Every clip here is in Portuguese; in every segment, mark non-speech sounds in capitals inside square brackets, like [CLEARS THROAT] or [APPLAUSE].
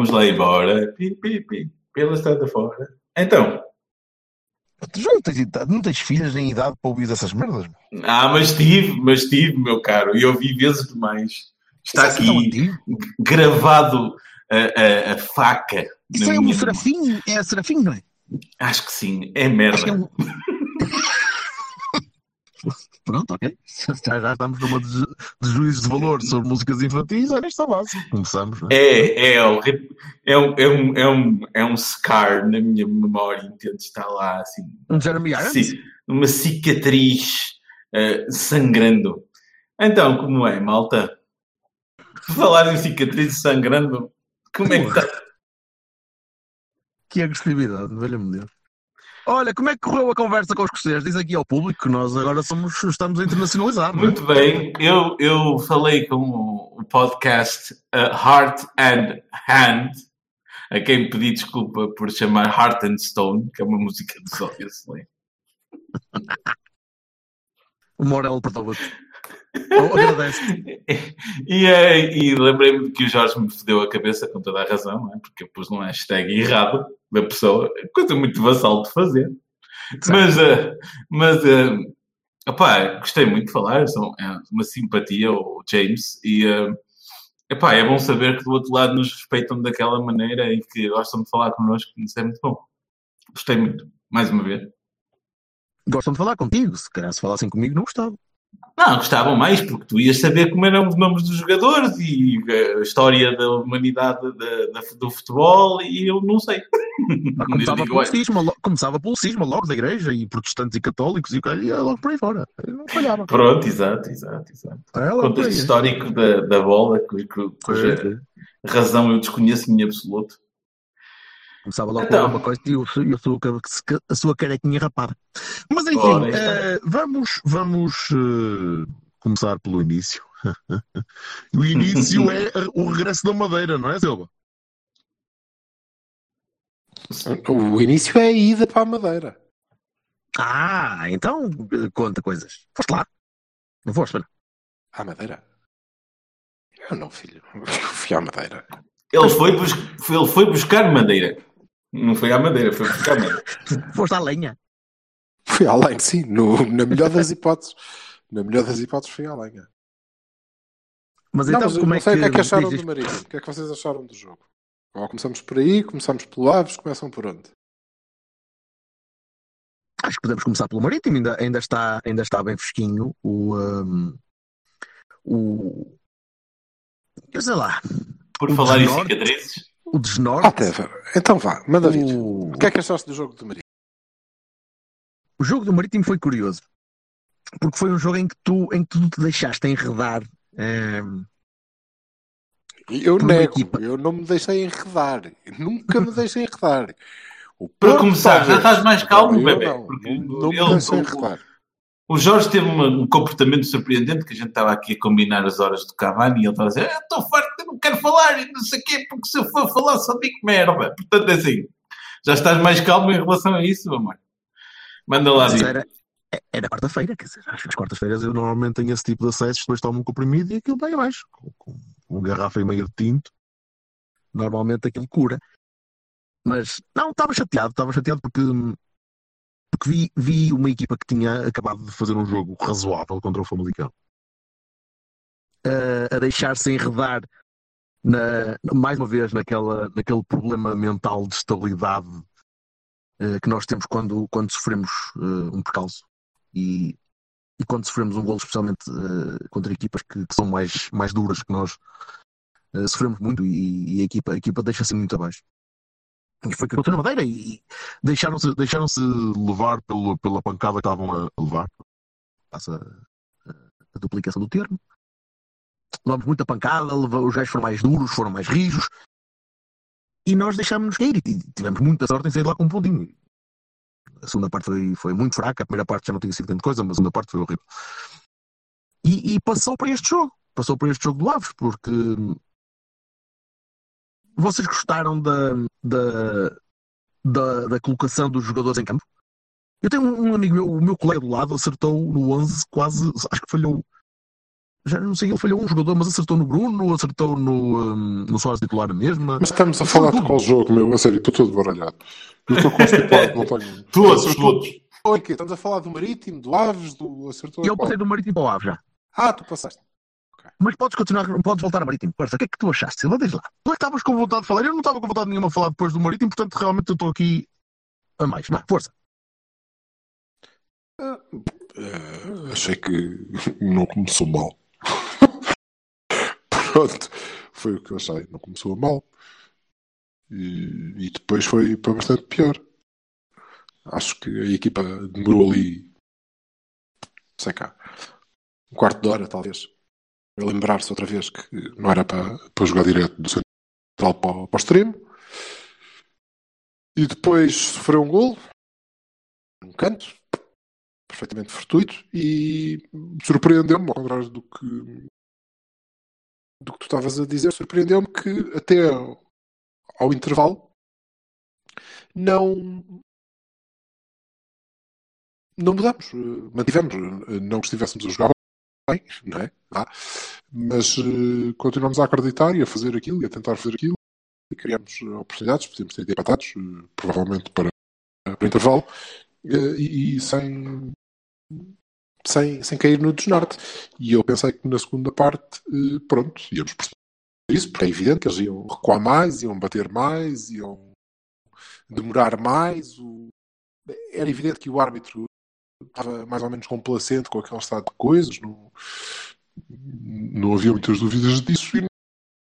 Vamos lá embora. Pi, pi, pi. Pela estrada fora. Então. Tu já não tens, idade- não tens filhas em idade para ouvir essas merdas? meu? Ah, mas tive, mas tive, meu caro. E eu vi vezes demais. Está Isso é tão aqui gravado a, a- a faca. Isso é um minha- serafim, é serafim, não é? Acho que sim. É que é merda. [LAUGHS] Pronto, ok. Já, já estamos numa de, de juízo de valor sobre músicas infantis, olha, está base. Começamos, não é? É, é, horrível. é, um, é, um, é, um, é um scar na minha memória, entende? Está lá assim. Um Jeremy Irons? Sim, uma cicatriz eh, sangrando. Então, como é, malta? Falar em cicatriz sangrando, como é que está? Que agressividade, velho-me Deus. Olha, como é que correu a conversa com os escoceses? Diz aqui ao público que nós agora somos, estamos a internacionalizar. não é? Muito bem, eu, eu falei com o, podcast uh, Heart and Hand, a quem pedi desculpa por chamar Heart and Stone, que é uma música do Sófia Slay. O Morel. Oh, agradece. [LAUGHS] E, eh, e lembrei-me que o Jorge me fodeu a cabeça com toda a razão, é? porque eu pus um hashtag errado da pessoa, coisa muito vassal de fazer. Mas, eh, mas eh, opá, gostei muito de falar, são, é uma simpatia, o James, e eh, epá, é bom saber que do outro lado nos respeitam daquela maneira e que gostam de falar connosco, isso é muito bom. Gostei muito, mais uma vez. Gostam de falar contigo. Se calhar se falassem comigo, não gostava. Não, gostavam mais, porque tu ias saber como eram os nomes dos jogadores e a história da humanidade da- da- do futebol e eu não sei. Ah, [LAUGHS] Começava pelo cisma, começava pelo cisma logo da igreja e protestantes e católicos e o ia logo por aí fora. Não falhava. Pronto, exato, exato, exato. É por Contexto histórico da, da bola, cu- cu- cuja razão eu desconheço em absoluto. Começava logo Então. com uma coisa e o ca- a sua carequinha rapada. Mas enfim, está. eh, vamos, vamos eh, começar pelo início. [LAUGHS] o início é o regresso da Madeira, não é, Silva? O início é a ida para a Madeira. Ah, então eh, conta coisas. Foste lá? Não foste, para À Madeira? Eu não, filho. Eu fui à Madeira. Ele foi, bus- foi- ele foi buscar madeira. Não foi à madeira, foi madeira. [LAUGHS] Foste à lenha. Fui à lenha, sim. No- na melhor das hipóteses. Na melhor das hipóteses, fui à lenha. Mas não, então mas eu como não é sei que, o que é que acharam diz do Marítimo. O que é que vocês acharam do jogo? Ou começamos por aí, começamos pelo Aves, começam por onde? Acho que podemos começar pelo Marítimo, ainda, ainda, está, ainda está bem fresquinho o. um, o eu sei lá, Por falar em cicatrizes, o desnorte. Ah, Teva. Então vá, manda vir. o, O que é que achaste do jogo do Marítimo? o jogo do Marítimo foi curioso, porque foi um jogo em que tu, em que tu te deixaste enredar. um, Eu nego, equipa. eu não me deixei enredar. Nunca me deixei enredar. [LAUGHS] O Para começar, já estás mais calmo, eu bebê, Não, não, não me deixei enredar. O Jorge teve um comportamento surpreendente que a gente estava aqui a combinar as horas do Cavani e ele estava a dizer: "Ah, Estou farto, eu não quero falar e não sei o quê, porque se eu for falar só digo merda. Portanto, é assim, já estás mais calmo em relação a isso, amor. Manda lá, mas era, era quarta-feira, quer dizer, acho que as quartas-feiras eu normalmente tenho esse tipo de acessos, depois tomo um comprimido e aquilo vai abaixo, com, com uma garrafa e meia de tinto. Normalmente aquilo cura. Mas não, estava chateado, estava chateado porque, porque vi, vi uma equipa que tinha acabado de fazer um jogo razoável contra o Famalicão a, a deixar-se enredar na- mais uma vez naquela, naquele problema mental de estabilidade eh, que nós temos quando, quando sofremos eh, um percalço e, e quando sofremos um golo, especialmente eh, contra equipas que, que são mais, mais duras que nós, sofremos muito e, e a equipa, a equipa deixa-se muito abaixo. E foi que na Madeira e deixaram-se deixaram levar pelo, pela pancada que estavam a levar. passa a, duplicação do termo. Levamos muita pancada, leva- os gajos foram mais duros, foram mais rijos. E nós deixámos-nos cair e tivemos muita sorte em sair lá com um pontinho. A segunda parte foi, foi muito fraca, a primeira parte já não tinha sido grande coisa, mas a segunda parte foi horrível. E, e passou para este jogo. Passou para este jogo do Aves, porque vocês gostaram da, da, da, da colocação dos jogadores em campo? Eu tenho um, um amigo meu, o meu colega do lado, acertou no 11, quase, acho que falhou. Já não sei, ele falhou um jogador, mas acertou no Bruno, acertou no, um, no Soares titular mesmo. Mas estamos a falar de qual jogo, meu? A sério, estou todo baralhado. Eu estou constipado, [LAUGHS] não tenho. Todos, Acertou- todos. Oi, quê? Estamos a falar do Marítimo, do Aves, do Acertou. Eu passei do Marítimo para o Ave já. Ah, tu passaste. Mas podes continuar, podes voltar ao Marítimo. Força, o que é que tu achaste? Silva, diz lá. Tu é que estavas com vontade de falar. Eu não estava com vontade nenhuma de falar depois do Marítimo, portanto, realmente eu estou aqui a mais. Vá, força. Eh, achei que [LAUGHS] não começou mal. [LAUGHS] Pronto, foi o que eu achei. Não começou mal. E, e depois foi para bastante pior. Acho que a equipa demorou ali, sei cá, um quarto de hora, talvez, a lembrar-se outra vez que não era para, para jogar direto do central para, para o extremo. E depois sofreu um golo, um canto, perfeitamente fortuito e surpreendeu-me, ao contrário do que do que tu estavas a dizer, surpreendeu-me que até ao, ao intervalo não não mudamos, eh, mantivemos, eh, não que estivéssemos a jogar bem, não é? Mas eh, continuamos a acreditar e a fazer aquilo e a tentar fazer aquilo e criamos oportunidades, podíamos ter empatados, eh, provavelmente para, para intervalo, eh, e, e sem, sem, sem cair no desnorte. E eu pensei que na segunda parte, pronto, íamos perceber isso, porque é evidente que eles iam recuar mais, iam bater mais, iam demorar mais. O... Era evidente que o árbitro estava mais ou menos complacente com aquele estado de coisas, não, não havia muitas dúvidas disso. E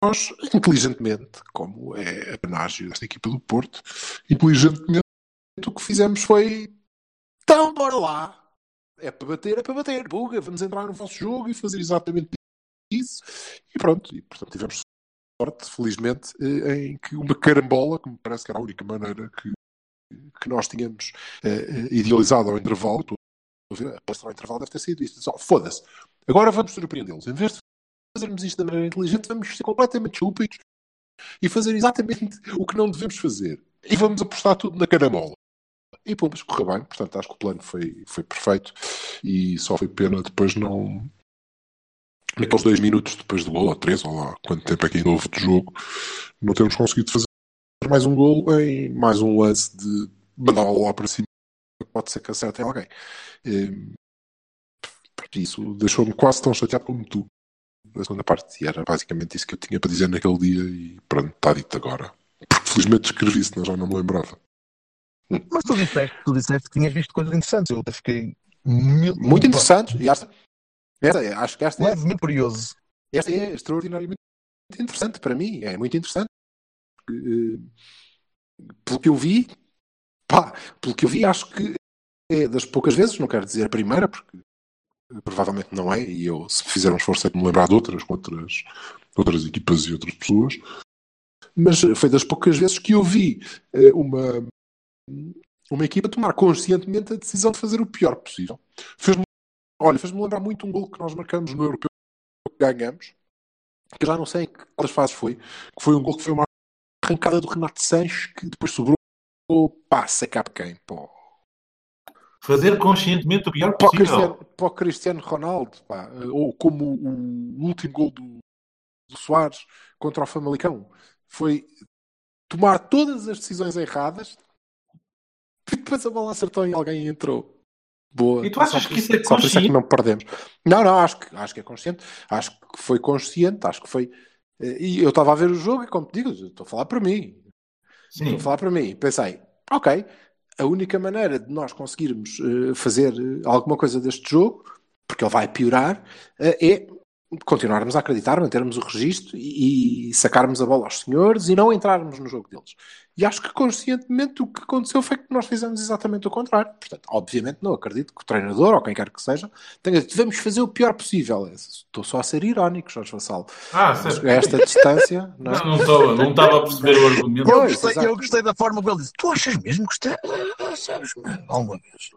nós, inteligentemente, como é a panágio desta equipa do Porto, inteligentemente o que fizemos foi então bora lá. É para bater, é para bater. Buga, vamos entrar no vosso jogo e fazer exatamente isso. E pronto, e portanto tivemos sorte, felizmente, eh, em que uma carambola, que me parece que era a única maneira que, que nós tínhamos eh, idealizado ao intervalo, a palestra ao intervalo deve ter sido isto. Só, Foda-se. Agora vamos surpreendê-los. Em vez de fazermos isto da maneira inteligente, vamos ser completamente estúpidos e fazer exatamente o que não devemos fazer. E vamos apostar tudo na carambola. E pô, mas correu bem, portanto acho que o plano foi, foi perfeito e só foi pena depois não. Naqueles dois minutos depois do gol, ou três, ou lá, quanto tempo é que houve de jogo, não temos conseguido fazer mais um gol em mais um lance de bola lá para cima, pode ser que acerte alguém. E, isso deixou-me quase tão chateado como tu na segunda parte, e era basicamente isso que eu tinha para dizer naquele dia, e pronto, está dito agora. Porque felizmente escrevi, senão já não me lembrava. Mas tu disseste, tu disseste que tinhas visto coisas interessantes. Eu até fiquei mil- Muito interessante. E esta, esta, é- acho que esta é, levemente curioso. esta é extraordinariamente interessante para mim. É muito interessante. Eh, Pelo que eu vi, pá, pelo que eu vi, acho que é das poucas vezes, não quero dizer a primeira, porque eh, provavelmente não é, e eu, se fizer um esforço, é de me lembrar de outras, com outras, outras equipas e outras pessoas, mas eh, foi das poucas vezes que eu vi eh, uma, uma equipa tomar conscientemente a decisão de fazer o pior possível. Fez-me, olha, fez-me lembrar muito um gol que nós marcamos no Europeu que ganhamos, que já não sei em que quais fases foi, que foi um gol que foi uma arrancada do Renato Sanches que depois sobrou cá de quem, pá. Fazer conscientemente o pior Para possível. Cristiano, para o Cristiano Ronaldo, pá. ou como o, último gol do, do Soares contra o Famalicão, foi tomar todas as decisões erradas e depois a bola acertou e alguém entrou. Boa. E tu achas que isso é Só por isso é que consciente? não perdemos. Não, não, acho que, acho que é consciente. Acho que foi consciente, acho que foi. eh, E eu estava a ver o jogo e, como te digo, estou a falar para mim. Sim. Estou a falar para mim. Pensei, ok, a única maneira de nós conseguirmos eh, fazer eh, alguma coisa deste jogo, porque ele vai piorar, eh, é continuarmos a acreditar, mantermos o registro e, e sacarmos a bola aos senhores e não entrarmos no jogo deles. E acho que conscientemente o que aconteceu foi que nós fizemos exatamente o contrário. Portanto, obviamente não acredito que o treinador ou quem quer que seja tenha dito, devemos fazer o pior possível. Estou só a ser irónico, Jorge Vassalo. Ah, Mas a esta distância, [LAUGHS] não é? Não, não estou- não estava a perceber o argumento. Eu Pois, gostei, exato. eu gostei da forma como ele disse. Tu achas mesmo que isto é. ah, Sabes, alguma vez?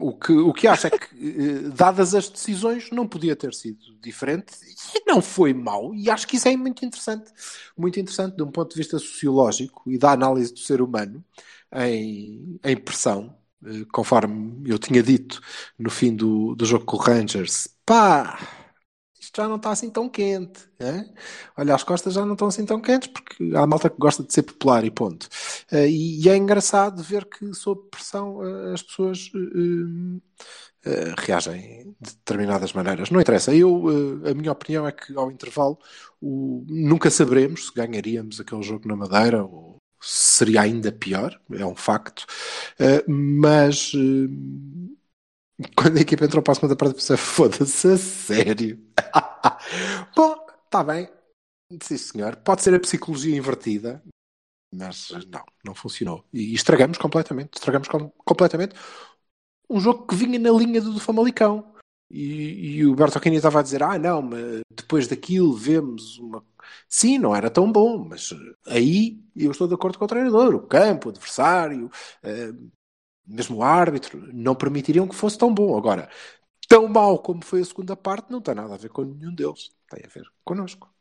O que, o que acho é que, eh, dadas as decisões, não podia ter sido diferente e não foi mau. E acho que isso é muito interessante. Muito interessante de um ponto de vista sociológico e da análise do ser humano em, em pressão. Eh, Conforme eu tinha dito no fim do, do jogo com o Rangers, pá, isto já não está assim tão quente. é? Olha, as costas já não estão assim tão quentes porque há malta que gosta de ser popular e ponto. Eh, e, é engraçado ver que, sob pressão, eh, as pessoas eh, reagem de determinadas maneiras. Não interessa. Eu, a minha opinião é que, ao intervalo, nunca saberemos se ganharíamos aquele jogo na Madeira ou se seria ainda pior. É um facto. Mas. [LAUGHS] quando a equipa entrou para a segunda parte, pensei, foda-se, a sério. [LAUGHS] Bom, está bem. Sim, senhor. Pode ser a psicologia invertida, mas não, não funcionou. E estragamos completamente. Estragamos com- completamente um jogo que vinha na linha do, do Famalicão. E, e o Bertolini estava a dizer: Ah, não, mas depois daquilo vemos uma. Sim, não era tão bom, mas aí eu estou de acordo com o treinador. O campo, o adversário, eh, mesmo o árbitro, não permitiriam que fosse tão bom. Agora, tão mau como foi a segunda parte, não tem nada a ver com nenhum deles. Tem a ver connosco.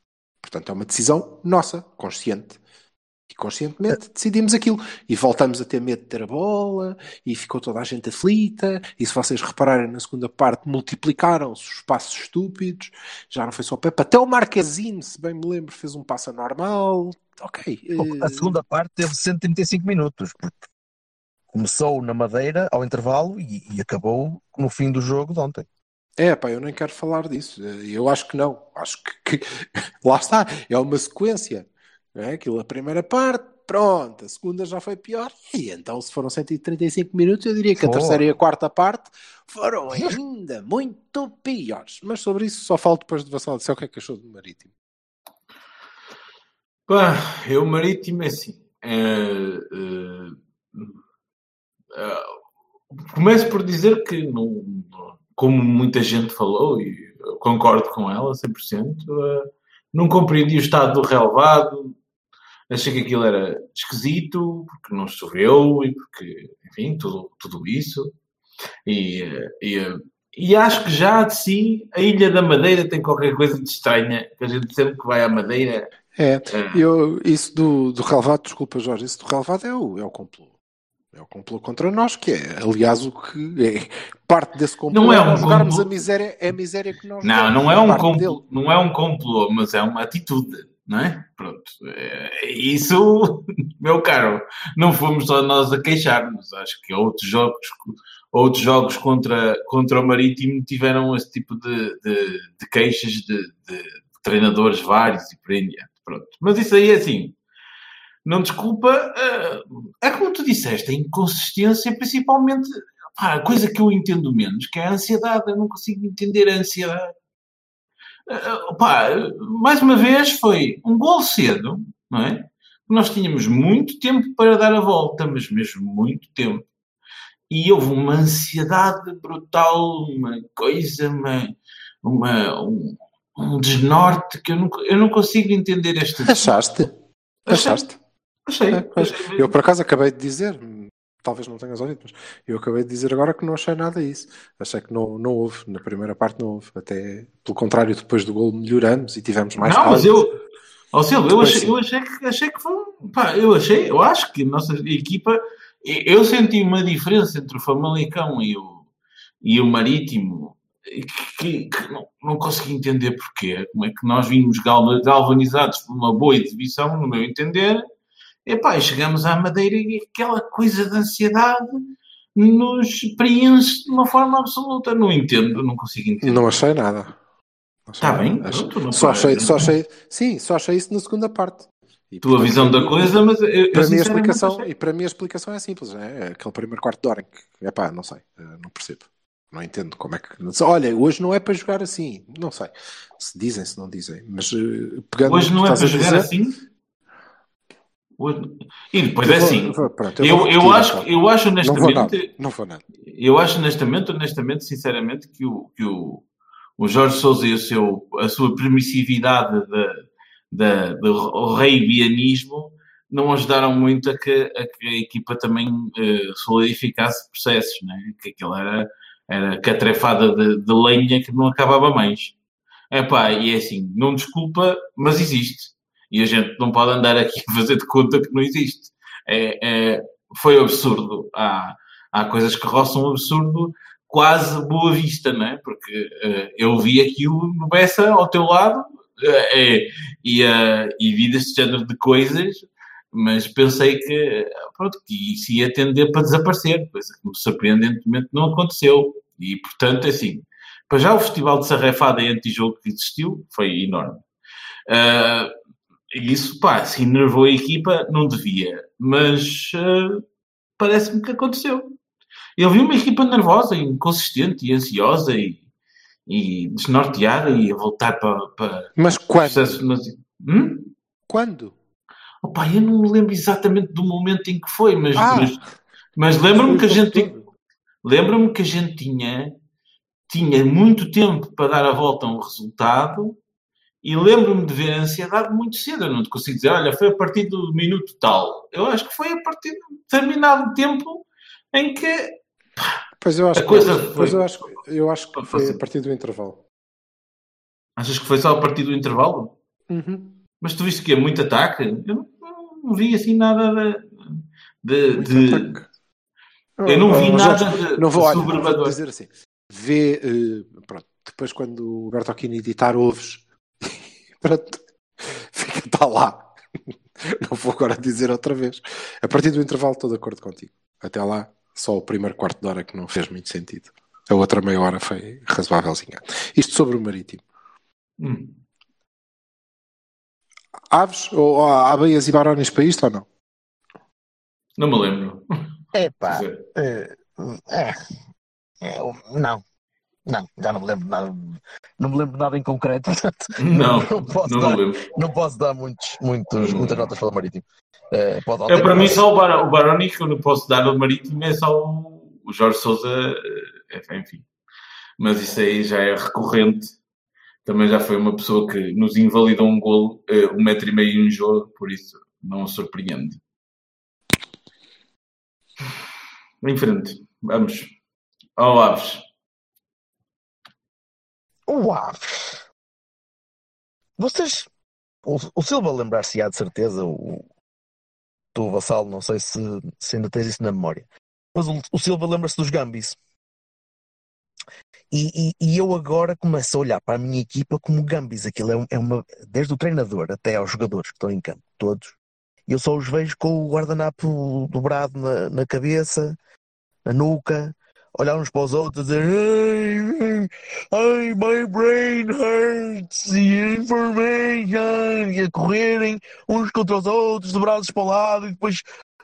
Portanto, é uma decisão nossa, consciente. E conscientemente decidimos aquilo. E voltamos a ter medo de ter a bola, e ficou toda a gente aflita. E se vocês repararem na segunda parte, multiplicaram-se os passos estúpidos. Já não foi só o Pepe. Até o Marquezine, se bem me lembro, fez um passo anormal. Ok. A eh, segunda parte teve 135 minutos, porque começou na Madeira ao intervalo e, e acabou no fim do jogo de ontem. É, pá, eu nem quero falar disso. Eu acho que não. Acho que, que- [LAUGHS] lá está, é uma sequência. É? Aquilo, a primeira parte, pronto, a segunda já foi pior. E então, se foram 135 minutos, eu diria que a Foram. terceira e a quarta parte foram ainda [LAUGHS] muito piores. Mas sobre isso só falo depois de Vassal dizer o que é que achou do Marítimo. Pá, eu marítimo é assim. é, é, é, começo por dizer que, não- como muita gente falou, e concordo com ela 100%, é, não compreendi o estado do relevado, achei que aquilo era esquisito, porque não choveu e porque, enfim, tudo, tudo isso. E, eh, e, e acho que já de si a Ilha da Madeira tem qualquer coisa de estranha, que a gente sempre que vai à Madeira. É, eu, isso do, do relevado, desculpa Jorge, isso do relevado é o, é o complô. É o complô contra nós, que é, aliás, o que é parte desse complô. Não é um nós jogarmos complô. a miséria, é a miséria que nós Não, não é, um parte complô, não é um complô, mas é uma atitude, não é? Pronto. É, Isso, [LAUGHS] meu caro, não fomos só nós a queixar-nos. Acho que outros jogos, outros jogos contra, contra o Marítimo tiveram esse tipo de, de, de queixas de, de treinadores vários e por aí. Pronto. Mas isso aí é assim. Não desculpa, eh, é como tu disseste, a inconsistência, principalmente, pá, a coisa que eu entendo menos, que é a ansiedade. Eu não consigo entender a ansiedade. Uh, pá, mais uma vez foi um gol cedo, não é? Nós tínhamos muito tempo para dar a volta, mas mesmo muito tempo. E houve uma ansiedade brutal, uma coisa, uma, uma- um, um desnorte que eu não, eu não consigo entender este. Achaste? Achaste? Achei. É. Eu, por acaso, acabei de dizer, talvez não tenhas ouvido, mas eu acabei de dizer agora que não achei nada isso. Achei que não, não houve, na primeira parte não houve. Até, pelo contrário, depois do gol melhoramos e tivemos mais não, mas calma. eu. Ó Silvio, eu achei, eu achei que, achei que foi. Pá, eu achei, eu acho que a nossa equipa. Eu senti uma diferença entre o Famalicão e o, e o Marítimo que, que- não, não consegui entender porquê. Como é que nós vimos galva- galvanizados por uma boa exibição, no meu entender. E pá, e chegamos à Madeira e aquela coisa de ansiedade nos preenche de uma forma absoluta. Não entendo, não consigo entender. Não achei nada. Está bem, Achei- pronto, não só, achei, só achei, sim, só achei isso na segunda parte. E, tua portanto, visão da coisa, mas eu, eu para mim a explicação e para mim a explicação é simples é aquele primeiro quarto de hora em que é pá não sei eh, não percebo não entendo como é que olha hoje não é para jogar assim não sei se dizem se não dizem mas eh, pegando Hoje não é para jogar dizer, assim? E depois é Eu vou- assim. eu vou- pronto, eu Eu, eu, acho, eu acho Não vou nada. honestamente. Não vou nada. Eu acho honestamente, honestamente, sinceramente, que o, que o, o Jorge Sousa e o seu, a sua permissividade da, da, do reibianismo não ajudaram muito a que a, que a equipa também eh, solidificasse processos, né? que aquilo era, era catrefada de, de lenha que não acabava mais. Epá, e é assim, não desculpa, mas existe. E a gente não pode andar aqui a fazer de conta que não existe. É, é- foi absurdo. Há, há coisas que roçam absurdo quase boa vista, não é? Porque eh, eu vi aquilo no Bessa ao teu lado eh, eh, e, eh, e vi deste género de coisas, mas pensei que, pronto, que isso ia tender para desaparecer, coisa que surpreendentemente não aconteceu. E, portanto, é assim, para já o Festival de Sarrafada e Antijogo que existiu foi enorme. Ah, isso, pá, se enervou a equipa, não devia. Mas ah, parece-me que aconteceu. Eu vi uma equipa nervosa, inconsistente e ansiosa e, e desnorteada e a voltar para, para Mas o quando? processo. Mas, hum? Quando? Opa, eu não me lembro exatamente do momento em que foi, mas, Ah! mas, mas lembro-me que a gente lembro-me que a gente tinha, tinha muito tempo para dar a volta a um resultado e lembro-me de ver a ansiedade muito cedo. Eu não te consigo dizer, olha, foi a partir do minuto tal. Eu acho que foi a partir de um determinado tempo em que Pois eu acho A que coisa foi. foi- eu acho, eu acho que foi a partir do intervalo. achas que foi só a partir do intervalo. Mas tu viste que é muito ataque? Eu não, não vi assim nada de. de- de- eu não vi Oh, nada de, Não vou, de vou dizer assim. Vê, eh, pronto, depois quando o Bertolini editar ouves, pronto, fica, está lá. Não vou agora dizer outra vez. A partir do intervalo estou de acordo contigo. Até lá, só o primeiro quarto de hora que não fez muito sentido. A outra meia hora foi razoávelzinha. Isto sobre o Marítimo. Hum. Aves ou há abelhas e barões para isto ou não? Não me lembro. Epá, eh, é, é, não, não, já não me lembro de nada, não me lembro nada em concreto, [LAUGHS] portanto, Não, não posso não dar, não posso dar muitos, muitos, muitas notas para o Marítimo. Eh, pode É, para mim, só o, Bar o Baroni que eu não posso dar ao Marítimo é só o, Jorge Souza, eh, enfim. Mas isso aí já é recorrente. Também já foi uma pessoa que nos invalidou um golo, eh, um metro e meio em um jogo, por isso não surpreende. Em frente, vamos. Ao Aves. Uau! Vocês. O, o Silva lembrar-se-á de certeza, o, tu, Vassal, não sei se, se ainda tens isso na memória, mas o, o Silva lembra-se dos Gambis. E, e- e eu agora começo a olhar para a minha equipa como Gambis. Aquilo é, é uma. Desde o treinador até aos jogadores que estão em campo, todos. Eu só os vejo com o guardanapo dobrado na, na cabeça, na nuca, olhar uns para os outros e dizer ai, ai, my brain hurts, the information, e a correrem uns contra os outros, dobrados para o lado, e depois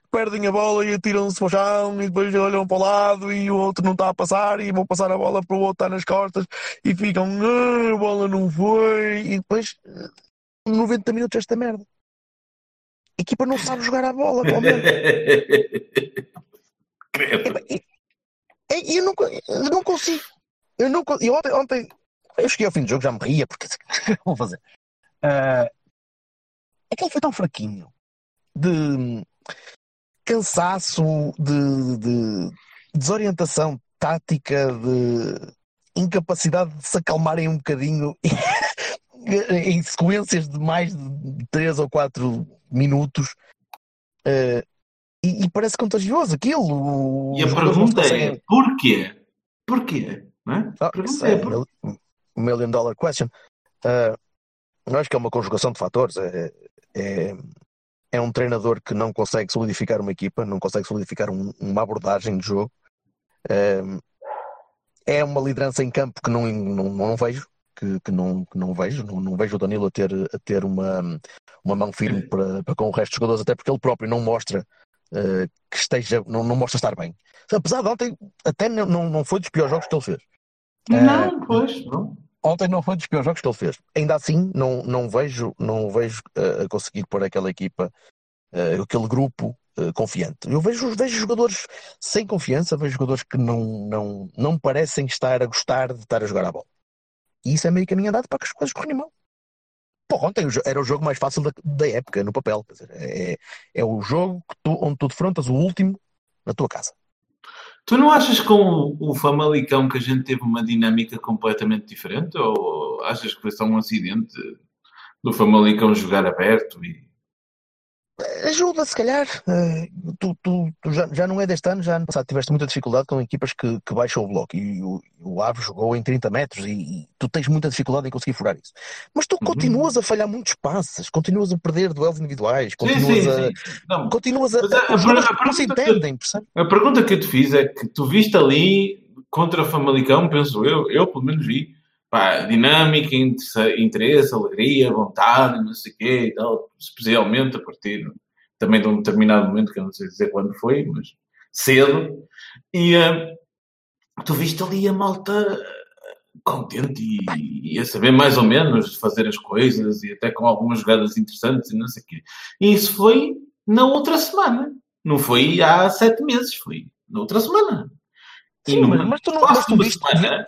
perdem a bola e atiram-se para o chão, e depois olham para o lado e o outro não está a passar, e vão passar a bola para o outro, está nas costas, e ficam, "Ah, a bola não foi, e depois, eh, 90 minutos esta merda. A equipa não sabe jogar a bola, atualmente. [LAUGHS] Credo. Epá, e- e- Eu não, eu não consigo. Eu não co- e ontem, ontem eu cheguei ao fim do jogo, já me ria, porque [LAUGHS] vou fazer. Ah, aquele foi tão fraquinho de cansaço, de, de desorientação tática, de incapacidade de se acalmarem um bocadinho [LAUGHS] em sequências de mais de 3 ou 4 minutos. Ah, e, e parece contagioso aquilo. E a pergunta é: porquê? Porquê? Não é? Ah, pergunta é: é por- mil- million dollar question. Ah, eu acho que é uma conjugação de fatores. É, é, é um treinador que não consegue solidificar uma equipa, não consegue solidificar um- uma abordagem de jogo. Ah, é uma liderança em campo que não, não, não vejo, que, que não, que não vejo. Não, não vejo o Danilo a ter, a ter uma, uma mão firme para, para com o resto dos jogadores, até porque ele próprio não mostra ah, que esteja, não, não mostra estar bem. Apesar de ontem, até não, não foi dos piores jogos que ele fez. Não, pois, não. Ontem não foi dos piores jogos que ele fez. Ainda assim, não, não vejo, não vejo uh, a conseguir pôr aquela equipa eh, aquele grupo eh, confiante. Eu vejo, vejo jogadores sem confiança, vejo jogadores que não, não, não parecem estar a gostar de estar a jogar a bola. E isso é meio caminho andado para que as coisas correm mal. Pô, ontem era o jogo mais fácil da, da época, no papel. Dizer, é, é o jogo tu- onde tu defrontas o último na tua casa. Tu não achas que com o Famalicão que a gente teve uma dinâmica completamente diferente? Ou achas que foi só um acidente do Famalicão jogar aberto? E... Ajuda, se calhar. Eh, tu, tu- tu já, já não é deste ano, já ano passado tiveste muita dificuldade com equipas que, que baixam o bloco e o, o Aves jogou em 30 metros e, e tu tens muita dificuldade em conseguir furar isso. Mas tu Uhum. continuas a falhar muitos passes, continuas a perder duelos individuais, Sim, continuas sim, a. sim. Não, Continuas a. Mas a- a a não se pergunta que- entendem, percebes? A pergunta que eu te fiz é que tu viste ali contra Famalicão, penso eu, eu pelo menos vi, pá, dinâmica, interesse, interesse, alegria, vontade, não sei o quê e tal, especialmente a partir também de um determinado momento, que eu não sei dizer quando foi, mas cedo, e eh, tu viste ali a malta eh, contente e, e a saber mais ou menos fazer as coisas e até com algumas jogadas interessantes e não sei o quê. E isso foi na outra semana. Não foi há sete meses, foi na outra semana. Sim, mas, mas tu não, mas de tu uma viste, semana,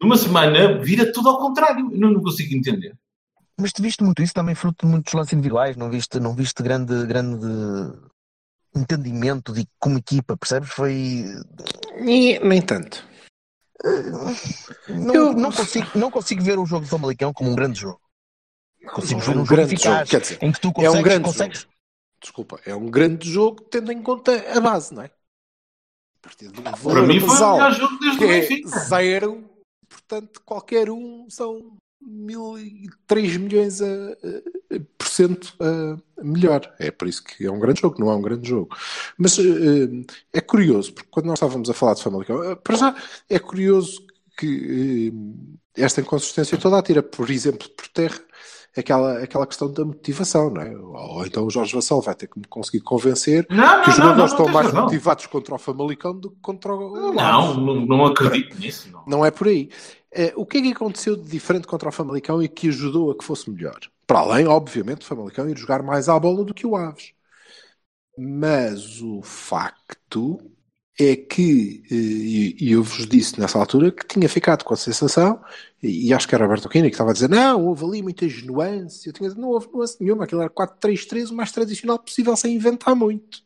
numa semana vira tudo ao contrário. Eu não, não consigo entender. Mas tu viste muito isso também fruto de muitos lances individuais, não viste, não viste grande, grande entendimento de como equipa, percebes? Foi. E nem tanto. Não, Eu- não, consigo, não consigo ver o jogo do Famalicão como um grande jogo. Consigo Não ver é um um jogo grande jogo, quer dizer, em que tu É consegues, um grande consegues jogo. Desculpa, é um grande jogo tendo em conta a base, não é? A partir do Para valor mim foi o melhor jogo desde o é zero, portanto, qualquer um são mil e 3 milhões a, a- por cento a- melhor. É por isso que é um grande jogo, não é um grande jogo. Mas eh, eh, é curioso, porque quando nós estávamos a falar de Famalicão, eh, para já é curioso que esta inconsistência toda atira, por exemplo, por terra aquela, aquela questão da motivação, não é? Ou então o Jorge Vassal vai ter que me conseguir convencer Não, que os não, não, jogadores estão mais razão. motivados contra o Famalicão do que contra o Não, não, não acredito nisso. Não. não é por aí. Eh, o que é que aconteceu de diferente contra o Famalicão e que ajudou a que fosse melhor? Para além, obviamente, do Famalicão ir jogar mais à bola do que o Aves. Mas o facto é que, eh, e eu vos disse nessa altura, que tinha ficado com a sensação, e acho que era Roberto Quini que estava a dizer, não, houve ali muitas nuances. Eu tinha dito, não houve nuance nenhuma, aquilo era 4-3-3, o mais tradicional possível, sem inventar muito.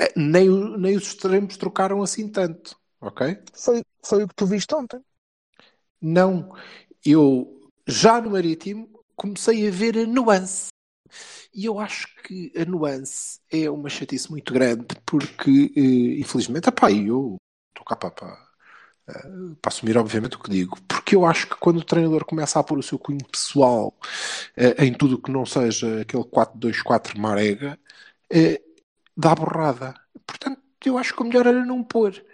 Eh, Nem, nem os extremos trocaram assim tanto, ok? Foi, foi o que tu viste ontem. Não, eu já no Marítimo comecei a ver a nuance. E eu acho que a nuance é uma chatice muito grande, porque, eh, infelizmente, epá, eu estou cá para, para, eh, para assumir, obviamente, o que digo, porque eu acho que quando o treinador começa a pôr o seu cunho pessoal eh, em tudo que não seja aquele 4-2-4 marega, eh, dá borrada. Portanto, eu acho que o melhor era não pôr.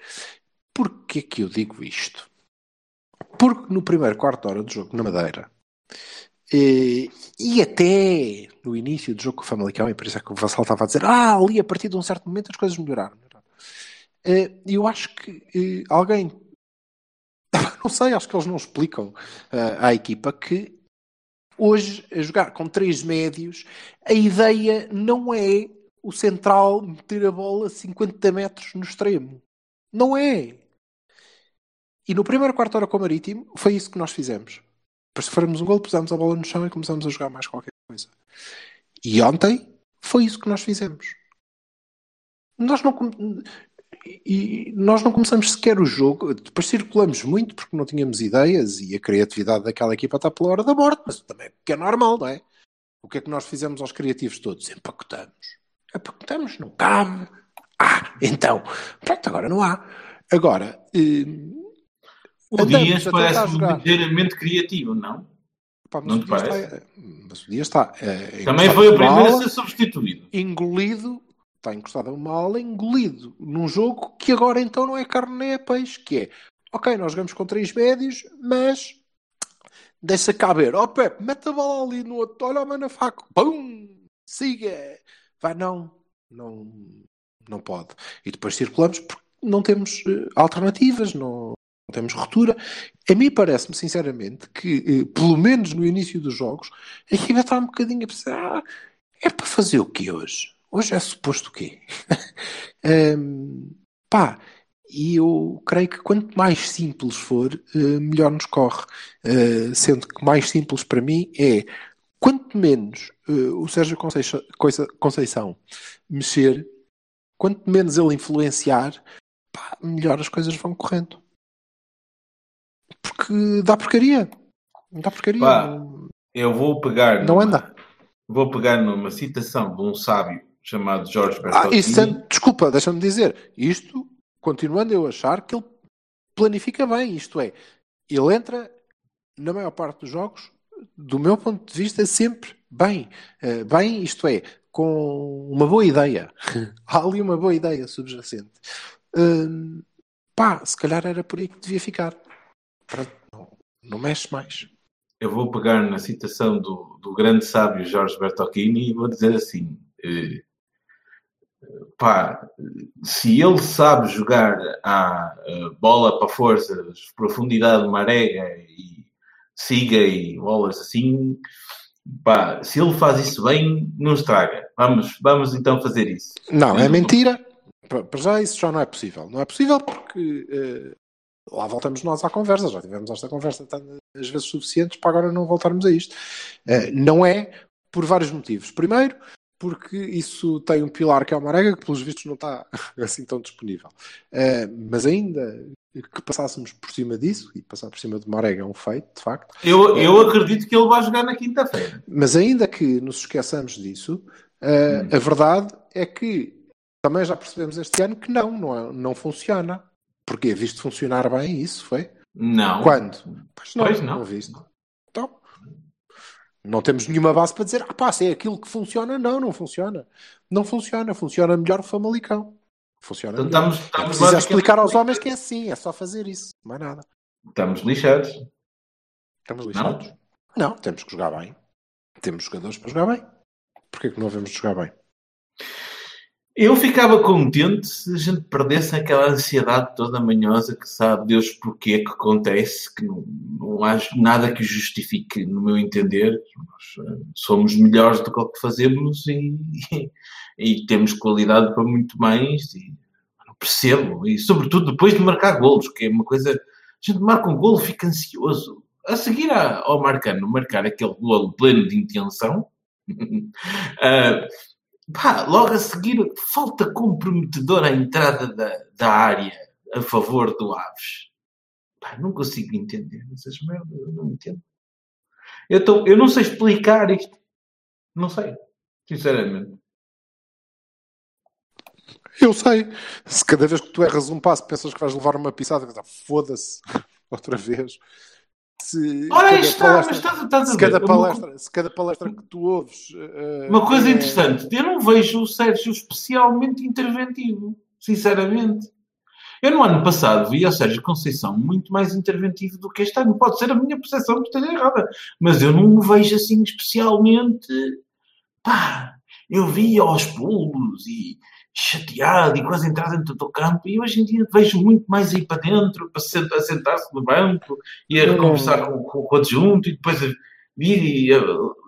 Porquê que eu digo isto? Porque no primeiro quarto de hora do jogo na Madeira eh, e até no início do jogo com o Famalicão, e por isso é que o Vassal estava a dizer ah, ali a partir de um certo momento as coisas melhoraram. Eh, eu acho que eh, alguém [LAUGHS] não sei, acho que eles não explicam à equipa que hoje a jogar com três médios a ideia não é o central meter a bola 50 metros no extremo. Não é. E no primeiro quarto hora com o Marítimo foi isso que nós fizemos. Depois sofremos um gol, pusemos a bola no chão e começamos a jogar mais qualquer coisa. E ontem foi isso que nós fizemos. Nós não, e nós não começamos sequer o jogo, depois circulamos muito porque não tínhamos ideias e a criatividade daquela equipa está pela hora da morte, mas também porque é normal, não é? O que é que nós fizemos aos criativos todos? Empacotamos. Empacotamos, não cabe. Ah, então, pronto, agora não há. Agora, eh, O Andamos Dias parece ligeiramente criativo, não? pá, mas Não o te parece? está, mas o dia está eh, Também foi o primeiro a ser substituído. engolido, está encostado a uma ala, engolido num jogo que agora então não é carne nem é peixe, que é, ok, nós jogamos com três médios, mas deixa cá ver, ó Pepe, mete a bola ali no outro, olha o mano faco, pum, siga, vai não, não, não pode. E depois circulamos porque não temos eh, alternativas, não temos ruptura. A mim parece-me, sinceramente, que, eh, pelo menos no início dos jogos, a equipa está um bocadinho a pensar, ah, é para fazer o que hoje? Hoje é suposto o quê? [LAUGHS] Hum, pá, e eu creio que quanto mais simples for, eh, melhor nos corre. Eh, sendo que mais simples para mim é quanto menos o Sérgio Conceição mexer, quanto menos ele influenciar, pá, melhor as coisas vão correndo. Porque dá porcaria. Dá porcaria. Pá, Eu vou pegar. Não numa- anda. Vou pegar numa citação de um sábio chamado Jorge Ah, Bertolini. isso, é- desculpa, deixa-me dizer. Isto, continuando eu achar que ele planifica bem. Isto é, ele entra na maior parte dos jogos, do meu ponto de vista, sempre bem. Eh, bem, isto é, com uma boa ideia. [LAUGHS] Há ali uma boa ideia subjacente. Hum, pá, se calhar era por aí que devia ficar. Pronto, não, não mexe mais. eu vou pegar na citação do, do grande sábio Jorge Bertolini e vou dizer assim: eh, pá, se ele sabe jogar a, eh, bola para forças, profundidade, marega e siga e bolas assim, pá, se ele faz isso bem, não estraga. Vamos, vamos então fazer isso. Não, é mentira. Pa- Para já isso já não é possível. Não é possível porque eh, lá voltamos nós à conversa. Já tivemos esta conversa tantas vezes suficientes para agora não voltarmos a isto. Eh, não é por vários motivos. Primeiro, porque isso tem um pilar que é o Marega, que pelos vistos não está [LAUGHS] assim tão disponível. Eh, mas ainda que passássemos por cima disso, e passar por cima do Marega é um feito, de facto, Eu, eu acredito que ele vai jogar na quinta-feira. mas ainda que nos esqueçamos disso, eh, a verdade é que também já percebemos este ano que não, não, é- não funciona. Porquê? Viste funcionar bem isso, foi? Não. Quando? Pois não, Pois não. não. viste. Então, não temos nenhuma base para dizer, ah pá, se é aquilo que funciona. Não, não funciona. Não funciona. Funciona melhor o Famalicão. Funciona Então melhor. estamos, Não estamos, basicamente- explicar aos homens que é assim, é só fazer isso. Mais nada. estamos lixados. Estamos lixados. Não, temos que jogar bem. Temos jogadores para jogar bem. Porquê que não havemos de jogar bem? Eu ficava contente se a gente perdesse aquela ansiedade toda manhosa que sabe Deus porquê que acontece, que não, não há nada que justifique, no meu entender. Nós eh, somos melhores do que o que fazemos e, [LAUGHS] e temos qualidade para muito mais. E percebo. E sobretudo depois de marcar golos, que é uma coisa. A gente marca um golo, fica ansioso. A seguir ao marcano, marcar aquele golo pleno de intenção. ah, [LAUGHS] Pá, logo a seguir, falta comprometedora a entrada da, da área a favor do Aves. Pá, não consigo entender essas merdas, eu não entendo. Eu, tô, eu não sei explicar isto. Não sei, sinceramente. Eu sei. Se cada vez que tu erras um passo pensas que vais levar uma pisada, foda-se [LAUGHS] outra vez. Se Ora, está, palestra- mas estás, estás a se ver. cada, uma, palestra, se cada palestra que tu ouves. eh, uma coisa é- interessante, eu não vejo o Sérgio especialmente interventivo, sinceramente. Eu no ano passado vi o Sérgio Conceição muito mais interventivo do que este ano. Pode ser a minha percepção que esteja errada, mas eu não o vejo assim especialmente. Pá, eu vi aos pulos e chateado e quase entrar dentro do campo e hoje em dia vejo muito mais aí para dentro, para sentar- sentar-se no banco e a não. conversar com, com, com o adjunto e depois a vir e a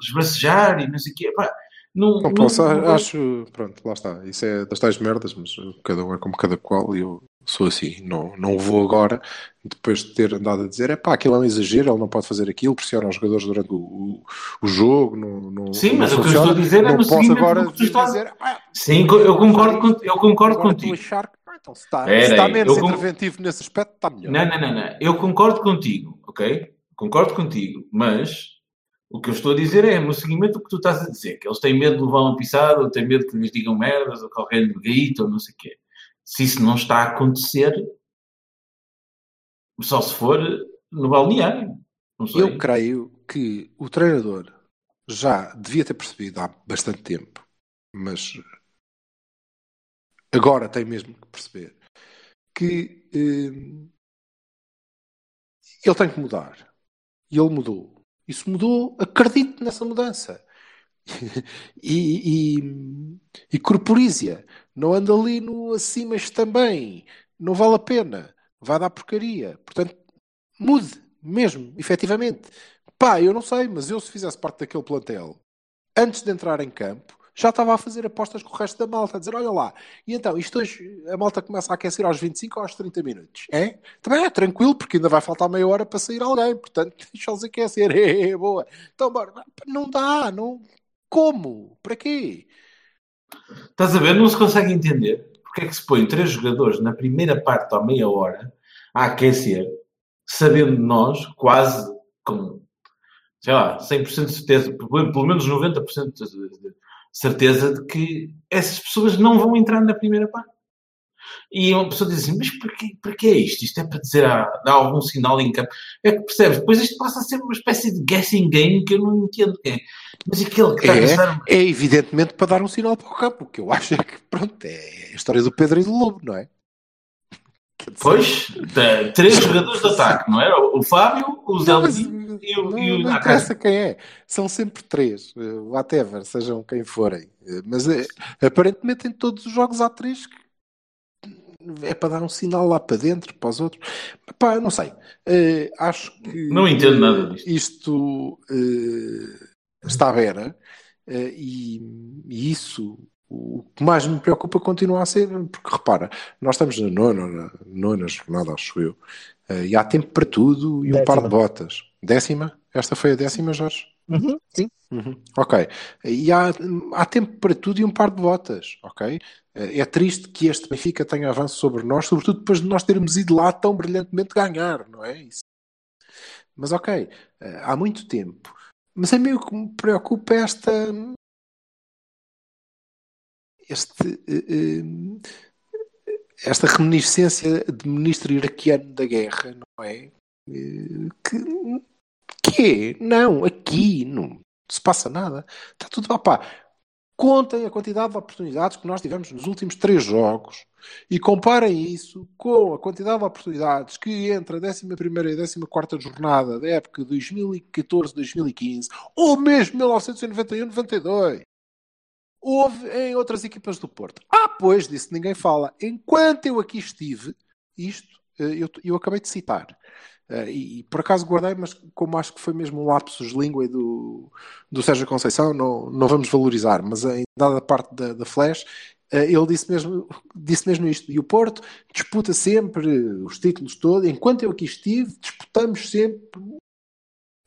esbracejar e não sei o quê. Pá, não, Não posso, não- acho, pronto, lá está. Isso é das tais merdas, mas cada um é como cada qual e eu sou assim. Não, não vou agora, depois de ter andado a dizer, é pá, aquilo é um exagero, ele não pode fazer aquilo, pressiona os jogadores durante o, o, o jogo, não, não, Sim, não mas o que eu funciona. estou a dizer é não posso agora do que tu estás- dizer, ah, Sim, eu concordo, com- eu concordo agora contigo. achar que, ah, então, se está, se está aí, menos interventivo nesse aspecto, está melhor. Não, não, não, não. Eu concordo contigo, ok? Concordo contigo, mas o que eu estou a dizer é no seguimento do que tu estás a dizer, que eles têm medo de levar uma pisada, ou têm medo que lhes digam merdas, ou que alguém lhe ou não sei o quê. Se isso não está a acontecer, só se for no balneário. Eu creio que o treinador já devia ter percebido há bastante tempo, mas agora tem mesmo que perceber que hum, ele tem que mudar. E ele mudou. Isso mudou, acredito nessa mudança. [LAUGHS] e, e, e. Não anda ali no acima também. Não vale a pena. Vai dar porcaria. Portanto, mude mesmo, efetivamente. Pá, eu não sei, mas eu se fizesse parte daquele plantel, antes de entrar em campo, já estava a fazer apostas com o resto da malta, a dizer, olha lá, e então, isto hoje, a malta começa a aquecer aos 25 ou aos 30 minutos, é? Também é tranquilo, porque ainda vai faltar meia hora para sair alguém, portanto, [LAUGHS] deixa-os aquecer, é, [LAUGHS] é, boa. Então, bora, não dá, não... Como? Para quê? Estás a ver? Não se consegue entender porque é que se põe três jogadores na primeira parte à meia hora a aquecer, sabendo nós, quase com, sei lá, 100% de certeza, pelo menos 90% de certeza de que essas pessoas não vão entrar na primeira parte. E uma pessoa diz assim, mas porquê, porquê é isto? Isto é para dizer, ah, dar algum sinal em campo. É que percebes? Depois isto passa a ser uma espécie de guessing game que eu não entendo quem é. Mas aquele que está é, pensar... é evidentemente para dar um sinal para o campo, o que eu acho é que, pronto, é a história do Pedro e do Lobo, não é? Pois, três jogadores de ataque, não é? O Fábio, o Zé e o, não, e o não interessa quem é, são sempre três, whatever, sejam quem forem. Mas é, aparentemente em todos os jogos há três que é para dar um sinal lá para dentro, para os outros. Pá, não sei. Uh, acho que. Não entendo nada disto. Isto uh, está à beira uh, e, e, isso. O que mais me preocupa continua a ser, porque repara, nós estamos na nona, na nona jornada, acho eu, e há tempo para tudo e décima. um par de botas. Décima? Esta foi a décima, Jorge? Uhum, sim. Uhum. Ok. E há, há tempo para tudo e um par de botas, ok? É triste que este Benfica tenha avanço sobre nós, sobretudo depois de nós termos ido lá tão brilhantemente ganhar, não é? Isso. Mas ok, eh, há muito tempo. Mas a mim o que me preocupa é esta. Este, eh, eh, esta reminiscência de ministro iraquiano da guerra, não é? Que, que Não, aqui não se passa nada. Está tudo. Opá, contem a quantidade de oportunidades que nós tivemos nos últimos três jogos e comparem isso com a quantidade de oportunidades que entre a 11 e a 14 jornada da época 2014-2015 ou mesmo 1991-92 houve em outras equipas do Porto. Ah, pois, disse ninguém fala. Enquanto eu aqui estive, isto eh, eu, eu acabei de citar. Uh, e, e, por acaso guardei, mas como acho que foi mesmo um lapsus língua do, do Sérgio Conceição, não, não vamos valorizar, mas em dada parte da, da Flash, uh, ele disse mesmo, disse mesmo isto. E o Porto disputa sempre os títulos todos, enquanto eu aqui estive, disputamos sempre.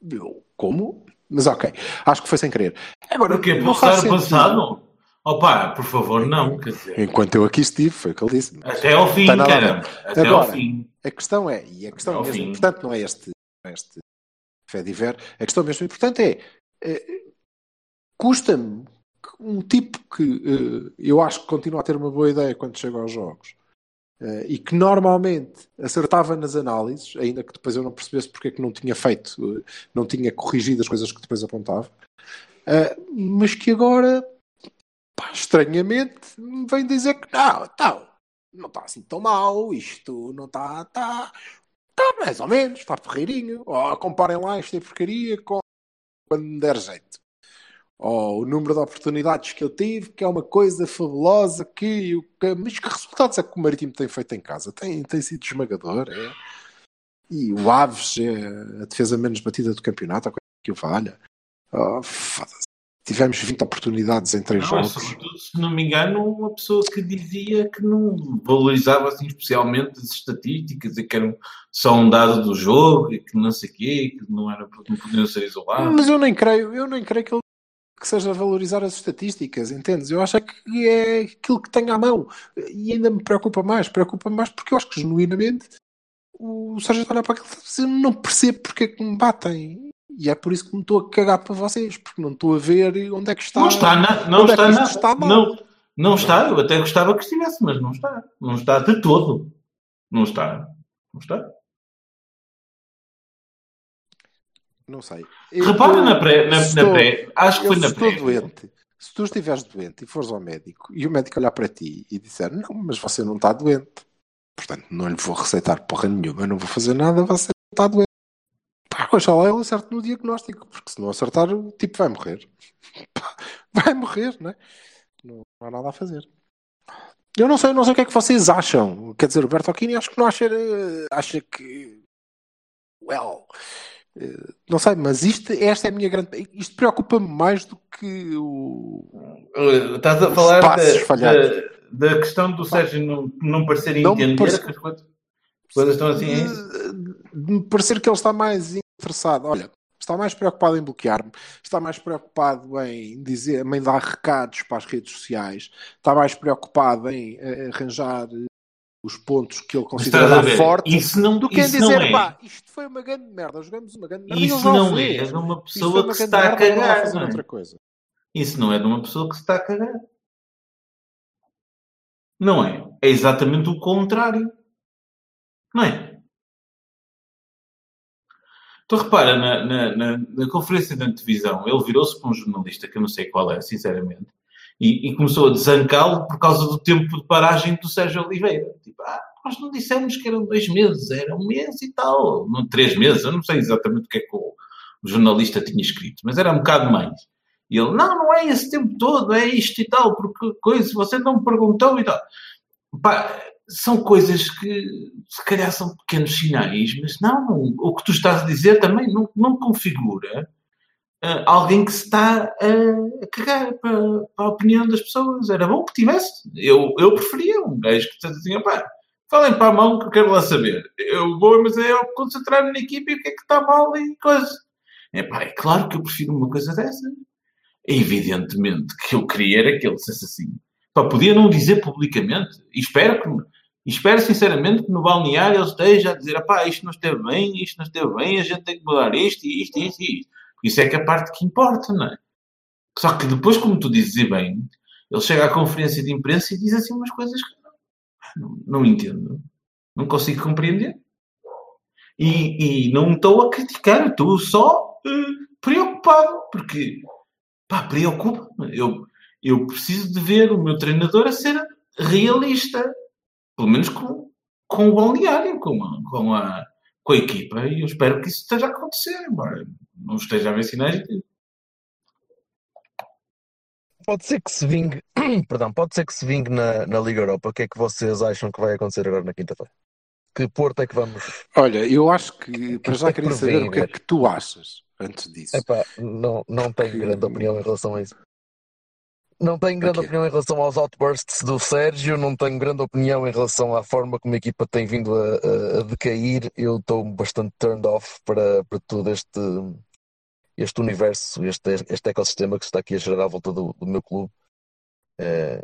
Eu, como? Mas ok, acho que foi sem querer. Agora, Porque não faz passado? Opa, por favor, não. Quer dizer... Enquanto eu aqui estive, foi o que ele disse. Até ao fim, caramba. Até Agora, ao fim. A questão é, e a questão mesmo importante não é este, este fé diver, a questão mesmo importante é, é custa-me um tipo que uh, eu acho que continua a ter uma boa ideia quando chega aos jogos uh, e que normalmente acertava nas análises, ainda que depois eu não percebesse porque é que não tinha feito, uh, não tinha corrigido as coisas que depois apontava, mas que agora pá, estranhamente, me vem dizer que não, então, não está assim tão mal, isto não está, está, está mais ou menos, está porreirinho. Ou comparem lá esta porcaria com quando me der jeito. Ou o número de oportunidades que eu tive, que é uma coisa fabulosa, que, que mas que resultados é que o Marítimo tem feito em casa? Tem, tem sido esmagador, é. E o Aves é a defesa menos batida do campeonato, a coisa que o valha. Oh, tivemos 20 oportunidades em três não, jogos. Se não me engano, uma pessoa que dizia que não valorizava assim, especialmente as estatísticas e que eram só um dado do jogo e que não sei o quê, que não, era, não podiam ser isolados. Mas eu nem creio, eu nem creio que ele que seja valorizar as estatísticas, entendes? Eu acho é que é aquilo que tem à mão. E ainda me preocupa mais, preocupa mais porque eu acho que genuinamente o Sérgio está para aquilo e não percebo porque é que me batem. E é por isso que me estou a cagar para vocês, porque não estou a ver onde é que está. Não está, na, não está, é está, está não, não está. Eu até gostava que estivesse, mas não está. Não está de todo. Não está. Não está. Não sei. Repara na pré, na, estou, na pré. Acho que foi na pré. doente. Se tu estiveres doente e fores ao médico e o médico olhar para ti e disser não, mas você não está doente, portanto não lhe vou receitar porra nenhuma, não vou fazer nada, você não está doente. Oxalá ele acerte no diagnóstico, porque se não acertar, o tipo vai morrer. [LAUGHS] vai morrer, não é? Não há nada a fazer. Eu não sei, não sei o que é que vocês acham. Quer dizer, o Bertolini acho que não acha, acha que. Well. Eh, Não sei, mas isto, esta é a minha grande. Isto preocupa-me mais do que o. Estás a falar da, da, da questão do Sérgio não, não parecer Não entender parece- que as coisas, as coisas estão assim. é isso? de, de me parecer que ele está mais interessado. Olha, está mais preocupado em bloquear-me, está mais preocupado em dizer, em dar recados para as redes sociais, está mais preocupado em eh, arranjar eh, os pontos que ele considera fortes Isso não, do que em dizer, é. pá, isto foi uma grande merda, jogamos uma grande merda. Isso não fez. é de uma pessoa uma que está a merda, cagar. não é? Isso não é de uma pessoa que se está a cagar. Não é? É exatamente o contrário. Não é? Então repara, na, na, na, na conferência de televisão, ele virou-se para um jornalista, que eu não sei qual é, sinceramente, e, e começou a desancá-lo por causa do tempo de paragem do Sérgio Oliveira. Tipo, ah, nós não dissemos que eram dois meses, era um mês e tal, não três meses, eu não sei exatamente o que é que o, o jornalista tinha escrito, mas era um bocado mais. E ele, não, não é esse tempo todo, é isto e tal, porque coisa, você não me perguntou e tal. Pá, são coisas que se calhar são pequenos sinais, mas não, o que tu estás a dizer também não, não configura ah, alguém que se está a, cagar para, para a opinião das pessoas. Era bom que tivesse. Eu, eu preferia um gajo que dizia, pá, falem para a mão que eu quero lá saber. Eu vou, mas é concentrar-me na equipe e o que é que está mal e coisa. É pá, é claro que eu prefiro uma coisa dessa. Evidentemente que eu queria era que ele dissesse assim. Pá, podia não dizer publicamente. E espero que, e espero sinceramente que no balneário ele esteja a dizer, pá, isto não esteve bem, isto não esteve bem, a gente tem que mudar isto isto isto isto. Isso é que é a parte que importa, não é? Só que depois, como tu dizes bem, ele chega à conferência de imprensa e diz assim umas coisas que não, não, entendo. Não consigo compreender. E, e não estou a criticar, estou só eh, preocupado, porque pá, preocupa-me. Eu, eu preciso de ver o meu treinador a ser realista, pelo menos com, com o balneário, com a, com, a, com a equipa, e eu espero que isso esteja a acontecer, embora não esteja a ver sinais de Pode ser que se vingue, [CLEARS THROAT] perdão, pode ser que se vingue na, na Liga Europa. O que é que vocês acham que vai acontecer agora na quinta-feira? Que Porto é que vamos? Olha, eu acho que para já É que queria saber o que é que tu achas antes disso. Epá, não, não tenho Que- grande opinião em relação a isso. Não tenho grande Ok. opinião em relação aos outbursts do Sérgio, não tenho grande opinião em relação à forma como a equipa tem vindo a, a- a decair. Eu estou bastante turned off para, para todo este, este universo, este, este ecossistema que se está aqui a gerar à volta do, do meu clube. Eh,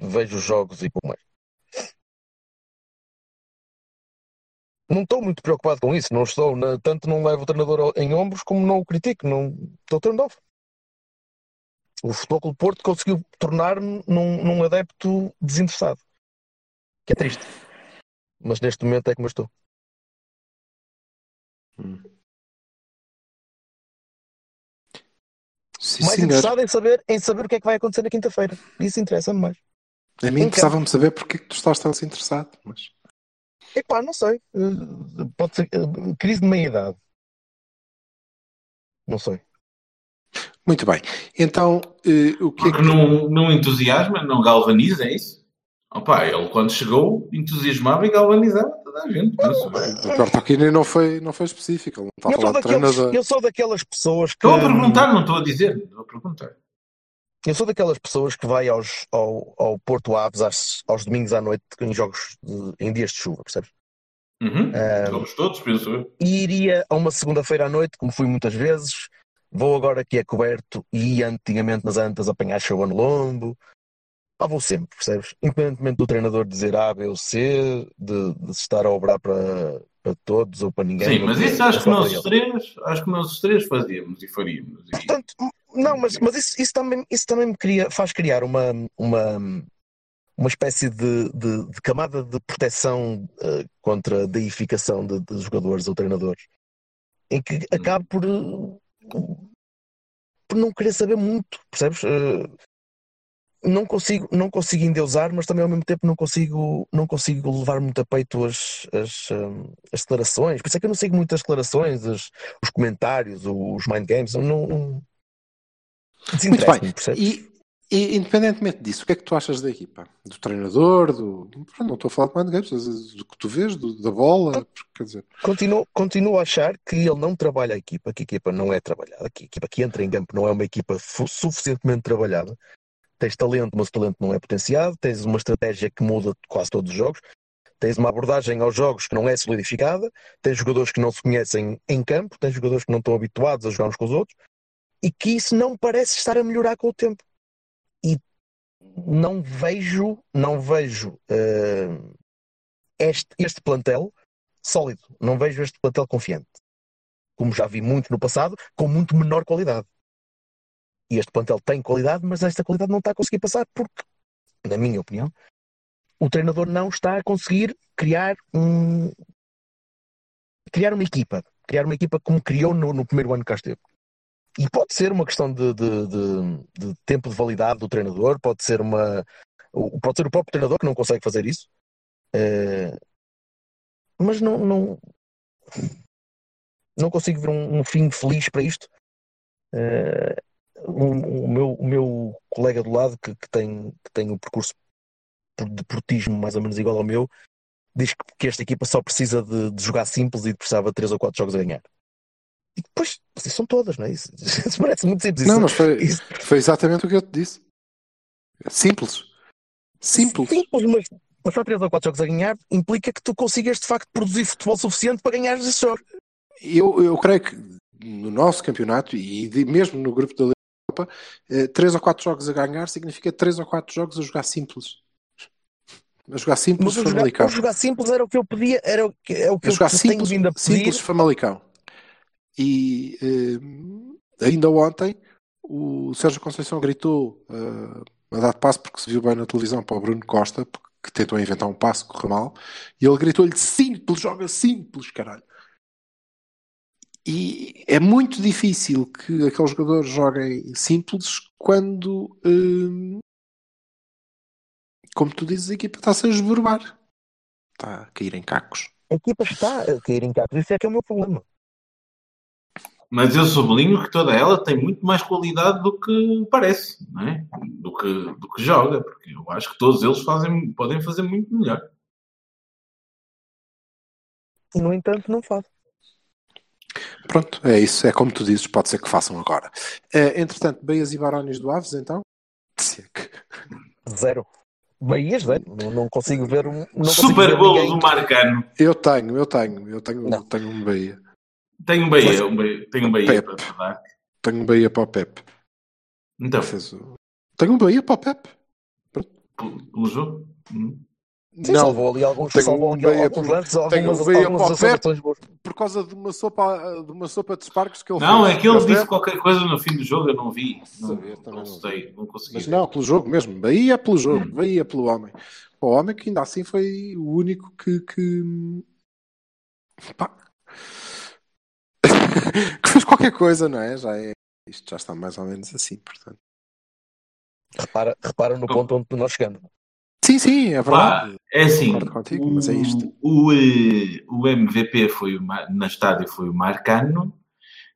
vejo os jogos e pouco mais. Não estou muito preocupado com isso, não estou, na- tanto não levo o treinador em ombros como não o critico, não estou turned off. O Futebol Clube Porto conseguiu tornar-me num, num adepto desinteressado. Que é triste. Mas neste momento é como eu estou. Sim, mais senhor. interessado em saber, em saber o que é que vai acontecer na quinta-feira. Isso interessa-me mais. A mim interessava-me saber porque é que tu estás tão interessado. Mas... Epá, não sei. Eh, Pode ser eh, crise de meia-idade. Não sei. Muito bem. Então, eh, o que é Porque que. não, não entusiasma, não galvaniza, é isso? Opa, ele quando chegou entusiasmava e galvanizava toda a gente. O Bertolini não foi, não foi específico, ele não está a Eu sou, falar de daqueles, treinador. eu sou daquelas pessoas que. Estou a perguntar, não estou a dizer. Estou a perguntar. Eu sou daquelas pessoas que vai aos, ao, ao Porto Aves às- aos domingos à noite em jogos de- em dias de chuva, percebes? Uhum. Ah, Somos todos, penso eu. E iria a uma segunda-feira à noite, como fui muitas vezes. Vou agora que é coberto e antigamente nas Antas apanhar chuva no lombo. Lá vou sempre, percebes? Independentemente do treinador dizer A, B ou C, de, de estar a obrar para, para todos ou para ninguém. Sim, mas isso acho é que nós três, acho que nós os três fazíamos e faríamos. E- Portanto, não, mas, mas isso, isso também, isso também me cria, faz criar uma, uma, uma espécie de, de- de camada de proteção eh, contra a deificação de, de jogadores ou treinadores, em que acabo por, eh, por não querer saber muito, percebes? Eh, não consigo, não consigo endeusar, mas também ao mesmo tempo não consigo, não consigo levar muito a peito as, as, eh, as declarações. Por isso é que eu não sigo muito as declarações, as- os comentários, os mind games. Não, não... Muito bem. percebes? E, E, independentemente disso, o que é que tu achas da equipa? Do treinador? Do... Não estou a falar com o Games, do que tu vês, do, da bola? Quer dizer, Continuo, continuo a achar que ele não trabalha a equipa, que a equipa não é trabalhada, que a equipa que entra em campo não é uma equipa suficientemente trabalhada. Tens talento, mas o talento não é potenciado, tens uma estratégia que muda quase todos os jogos, tens uma abordagem aos jogos que não é solidificada, tens jogadores que não se conhecem em campo, tens jogadores que não estão habituados a jogar uns com os outros, e que isso não parece estar a melhorar com o tempo. Não vejo, não vejo eh, este, este plantel sólido. Não vejo este plantel confiante. Como já vi muito no passado, com muito menor qualidade. E este plantel tem qualidade, mas esta qualidade não está a conseguir passar porque, na minha opinião, o treinador não está a conseguir criar um criar uma equipa, criar uma equipa como criou no, no primeiro ano que esteve. E pode ser uma questão de, de- de- de tempo de validade do treinador, pode ser uma pode ser o próprio treinador que não consegue fazer isso. Eh, mas não, não, não consigo ver um, um fim feliz para isto. Eh, o, o meu, o meu colega do lado, que, que tem, que tem o percurso de portismo mais ou menos igual ao meu, diz que, que esta equipa só precisa de, de jogar simples e precisava de 3 ou 4 jogos a ganhar. E depois, são todas, não é? Isso, [LAUGHS] isso parece muito simples. não, Isso- mas foi, isso- foi exatamente o que eu te disse. Simples. Simples. Simples, mas, só 3 ou 4 jogos a ganhar implica que tu consigas de facto produzir futebol suficiente para ganhar esse jogo. Eu, eu creio que no nosso campeonato e de- mesmo no grupo da Liga Europa, eh, três ou quatro jogos a ganhar significa três ou quatro jogos a jogar simples. A jogar simples Mas jogar, Famalicão. o jogar simples era o que eu pedia, era o que, é o que A eu jogar tenho simples, vindo a pedir. simples Famalicão. E eh, ainda ontem o Sérgio Conceição gritou eh, a dar passo porque se viu bem na televisão para o Bruno Costa, que tentou inventar um passo, correu mal, e ele gritou-lhe simples, joga simples, caralho. E é muito difícil que aqueles jogadores joguem simples quando, eh, como tu dizes, a equipa está-se a esburbar. Está a cair em cacos. A equipa está a cair em cacos, isso é que é o meu problema. Mas eu sublinho que toda ela tem muito mais qualidade do que parece, não é? do, que, do que joga, porque eu acho que todos eles fazem, podem fazer muito melhor. E no entanto não faz. Pronto, é isso. É como tu dizes, pode ser que façam agora. Eh, entretanto, Beias e Barões do Aves, então? Zero. Bahias, zero. Não, não consigo ver um. Não Super gol do Marcano. Eu tenho, eu tenho, eu tenho, Não. tenho um Bahia. Tem um Bahia, um Bahia, tem um Bahia Pepe. para dar. Tenho um Bahia para o Pep. Então, Fez o- Tenho um Bahia para o Pep. pelo jogo. Hum. Sim, salvou ali alguns, Tenho salvou um ali Bahia alguns por- lances, tenho algumas, um Bahia algumas para o Pep. boas. Por causa de uma sopa, de uma sopa de espargos que ele Não, fez. é que ele disse qualquer coisa no fim do jogo, eu não vi. Não, não não sei, não consegui. Mas ver. não, pelo jogo mesmo. Bahia pelo Hum. jogo. Bahia pelo homem. O homem que ainda assim foi o único que. que... Pá. [LAUGHS] fez qualquer coisa, não é? Já é. Isto já está mais ou menos assim, portanto. Repara, repara no ponto onde nós chegamos. Sim, sim, é Pá, verdade. é assim, contigo, o, mas é isto. O, eh, o MVP foi o, na estádio foi o Marcano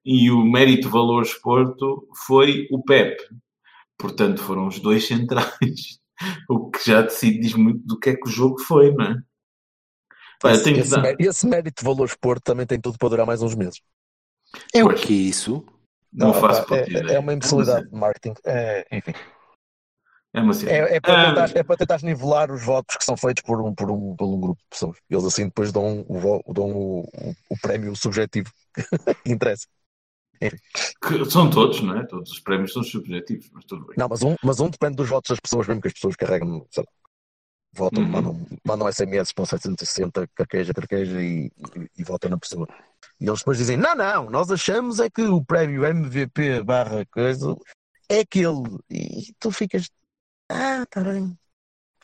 e o mérito valor esporto foi o Pep. Portanto, foram os dois centrais. [LAUGHS] O que já decide diz muito do que é que o jogo foi, não é? Esse, esse, dar- esse mérito valor esporte também tem tudo para durar mais uns meses. É o que é isso? Não Ah, faço pá, puta é, ideia. é uma imbecilidade de marketing. É, enfim. É uma. É, é para Ah, tentar, é para tentar nivelar os votos que são feitos por um, por um, por um grupo de pessoas. Eles assim depois dão, o, dão o, o, o prémio subjetivo que [LAUGHS] interessa. que são todos, não é? Todos os prémios são subjetivos, mas tudo bem. Não, mas um, mas um depende dos votos das pessoas, mesmo que as pessoas carregam, sei lá, votam, Uhum. mandam, mandam SMS para o 760, carqueja, carqueja e, e, e votam na pessoa. E eles depois dizem: não, não, nós achamos é que o prémio MVP barra coisa é aquele. E tu ficas. Ah, tá bem.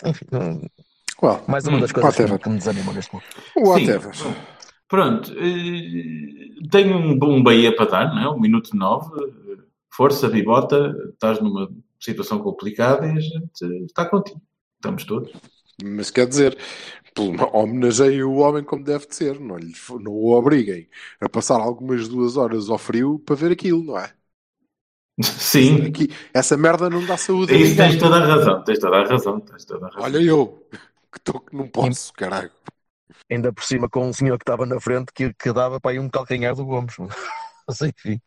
Enfim, Well, mais uma Hum, das coisas que, whatever. me- que me desanimam neste momento. whatever. Sim. Pronto, eh, tenho um bom Bahia para dar, não é? Um minuto nove. eh, Força, bibota, estás numa situação complicada e a gente está contigo. Estamos todos. Mas quer dizer, homenageiem o homem como deve de ser, não, lhe, não o obriguem a passar algumas duas horas ao frio para ver aquilo, não é? [LAUGHS] Sim, Aqui, essa merda não dá saúde isso tens toda a razão, tens toda a razão, tens toda a razão. Olha eu, que, tô, que não posso, caralho. Ainda por cima com um senhor que estava na frente que, que dava para aí um calcanhar do Gomes. [LAUGHS] Mas enfim.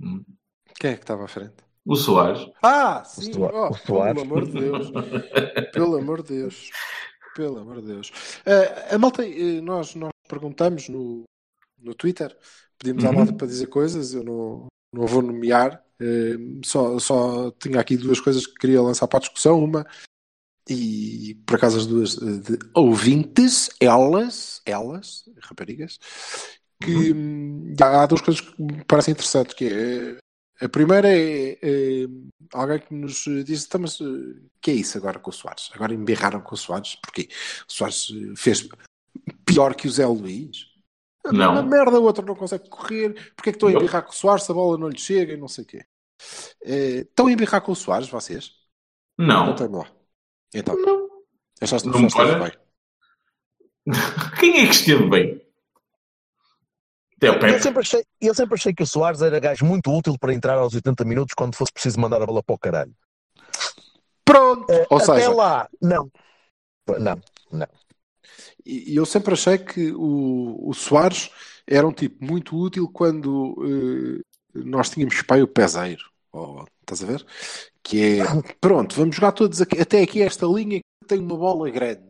Hum. Quem é que estava à frente? O Soares. Ah, sim. Soa- Oh, o Soares. [LAUGHS] Pelo amor de Deus. Pelo amor de Deus. Pelo amor de Deus. Ah, a malta, eh, nós, nós perguntamos no, no Twitter, pedimos à Uhum. malta para dizer coisas, eu não, não vou nomear, eh, só, só tinha aqui duas coisas que queria lançar para a discussão. Uma, e por acaso as duas de ouvintes, elas, elas, raparigas, que hum, há duas coisas que me parecem interessantes, que é a primeira é, é, alguém que nos disse, então, mas eh, que é isso agora com o Soares? Agora embirraram com o Soares, porque o Soares eh, fez pior que o Zé Luís. Não. Uma merda, o outro não consegue correr. Porque é que estão a Não. embirrar com o Soares se a bola não lhe chega e não sei o quê? Eh, estão a embirrar com o Soares, vocês? Não. Contem-me lá. Então, Não. achaste que Não esteve bem? [LAUGHS] Quem é que esteve bem? O Eu sempre, achei, eu sempre achei que o Soares era gajo muito útil para entrar aos 80 minutos quando fosse preciso mandar a bola para o caralho. Pronto! Eh, Ou Até seja, lá, não. Não. E e eu sempre achei que o, o Soares era um tipo muito útil quando eh, nós tínhamos pai o peseiro. Oh, estás a ver? Que é pronto, vamos jogar todos aqui, até aqui esta linha que tem uma bola grande,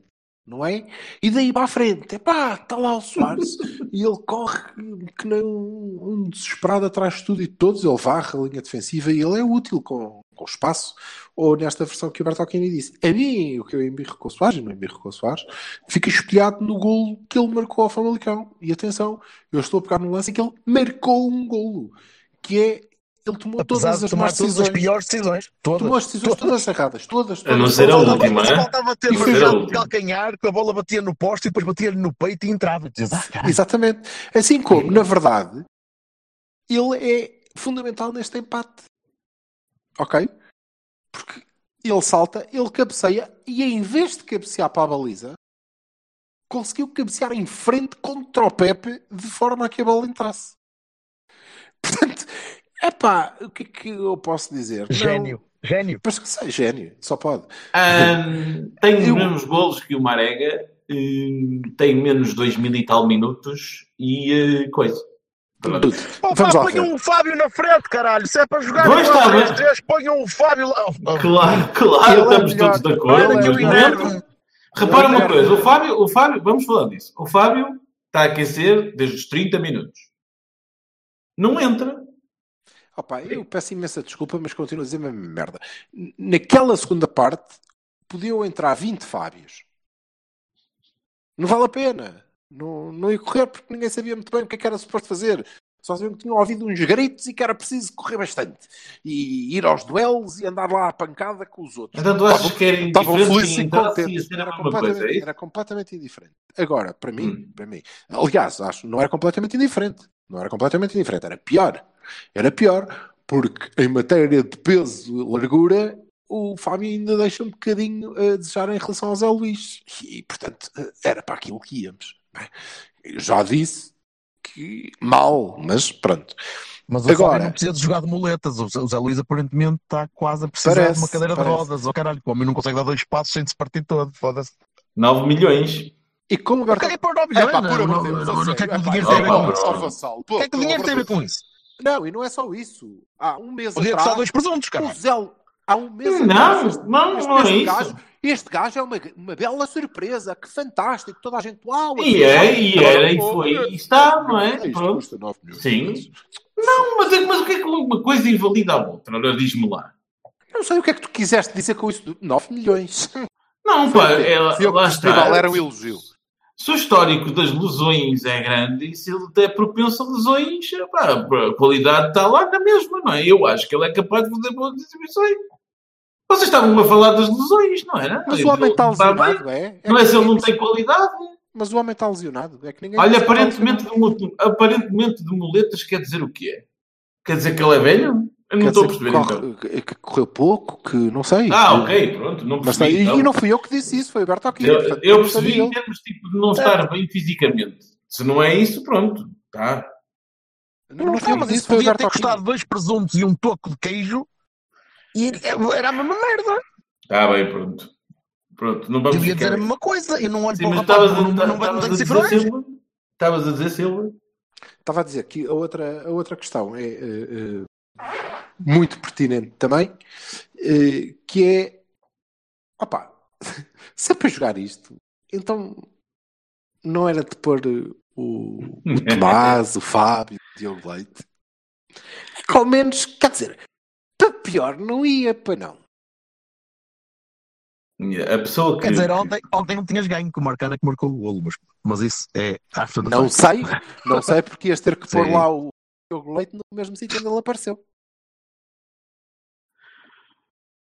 não é? E daí para a frente, epá, está lá o Soares [LAUGHS] e ele corre que nem um, um desesperado atrás de tudo e de todos, ele varre a linha defensiva e ele é útil com, com espaço. Ou nesta versão que o Bertolini disse, a mim, o que eu embirro com o Soares, e não embirro com o Soares, fica espelhado no golo que ele marcou ao Famalicão. E atenção, eu estou a pegar no lance em que ele marcou um golo, que é ele tomou Apesar todas de as tomar todas as piores decisões. Todas. Tomou as decisões todas erradas, todas, A não todas, ser a todas. última, é? faltava ter foi a marcado de calcanhar, que a bola batia no poste e depois batia-lhe no peito e entrava. Ah, caralho. Exatamente. Assim como, na verdade, ele é fundamental neste empate. Ok? Porque ele salta, ele cabeceia e em vez de cabecear para a baliza, conseguiu cabecear em frente contra o Pepe de forma a que a bola entrasse. Portanto, epá, o que é que eu posso dizer? Não, Gênio. Gênio. mas que sei, gênio, só pode. Ahm, tem os Eu- mesmos golos que o Marega, hum, tem menos 2 mil e tal minutos e eh, coisa. Pronto. Vamos pá, ponham o Fábio na frente, caralho. Se é para jogar Pois está bem. 3 ponham o Fábio lá. Claro, claro, Ele é estamos melhor. todos de acordo. É mas é- Repara é uma coisa, o Fábio, o Fábio, vamos falar disso. O Fábio está a aquecer desde os 30 minutos. Não entra. Opa, eu peço imensa desculpa, mas continuo a dizer a mesma merda. Naquela segunda parte, podiam entrar 20 Fábios. Não vale a pena. Não, não ia correr porque ninguém sabia muito bem o que, é que era suposto fazer. Só sabiam que tinham ouvido uns gritos e que era preciso correr bastante. E ir aos duelos e andar lá à pancada com os outros. Então tu achas que era Estavam felizes e contentes. Era é completamente, isso? era completamente indiferente. Agora, para mim, Hum. para mim, aliás, acho não era completamente indiferente. Não era completamente indiferente, era pior. Era pior, porque em matéria de peso, largura, o Fábio ainda deixa um bocadinho a desejar em relação ao Zé Luís. E, portanto, era para aquilo que íamos. não é? Eu já disse que mal, mas pronto. Mas o Agora- Fábio não precisa de jogar de muletas. O Zé- Luís aparentemente está quase a precisar Parece, de uma cadeira parece. de rodas. Oh, caralho, o homem não consegue dar dois passos sem se partir todo. Foda-se. 9 milhões. E como o Berto... Caguei por 9 É milhões. pá, não, por amor não, de Deus, não, a não, sério, O que é que é o pá, dinheiro não, tem a ver com não, isso? só não. vassalo. O que é que o dinheiro tem a ver com isso? Não, e não é só isso. Há um mês Podia atrás... custar dois presuntos, O caralho. Zé, há um mês Não, atrás, este- não, este não é mesmo isso. gajo- este gajo é uma, uma bela surpresa, que fantástico, toda a gente uau. E é, e era, e foi, e está, não é? Isto Pronto. custa 9 milhões. Sim. Não, mas, é- mas o que é que uma coisa invalida a outra? Ora, diz-me lá. Não sei o que é que tu quiseste dizer com isso. 9 milhões. Não, pá, é, eu lá festival está. era um elogio. Se o histórico das lesões é grande, e se ele é propenso a lesões, pá, a qualidade está lá na mesma, não é? Eu acho que ele é capaz de fazer boas exibições. Vocês estavam a falar das lesões, não era? Mas o homem está bem. lesionado, é? É Não é se ele não tem qualidade? Mas o homem está lesionado. É que ninguém Olha, aparentemente de, aparentemente de muletas quer dizer o quê? Quer dizer que ele é velho? Eu não estou a perceber que, então. corre- que correu pouco, que não sei. Ah, Que- ok, pronto, não Mas percebi. então. e não fui eu que disse isso, foi o Berto aqui. Eu, portanto, eu não percebi em termos tipo, de não estar bem fisicamente. Se não é isso, pronto, tá. Não, Não, não foi mas isso, podia ter custado dois presuntos e um toco de queijo e era a mesma merda. Está bem, pronto. Pronto, não vamos Eu ia dizer ficar- a mesma coisa. Eu não olho Sim, para o rapaz, estavas a- não, não, não, estavas tenho a dizer cifrões. Silva? Estavas a dizer Silva? Estava a dizer que a outra, a outra questão é eh, eh, muito pertinente também, eh, que é opá, [LAUGHS] se é para jogar isto, então não era de pôr o, o [LAUGHS] Tomás, o Fábio, o Diogo Leite. Ao menos, quer dizer, para pior não ia, para não. A pessoa que. Quer dizer, ontem, ontem não tinhas ganho com o Marcana que marcou o golo, mas, mas isso é after the Não fact. sei, [LAUGHS] não sei porque ias ter que pôr Sim. lá o Diogo Leite no mesmo sítio onde ele apareceu.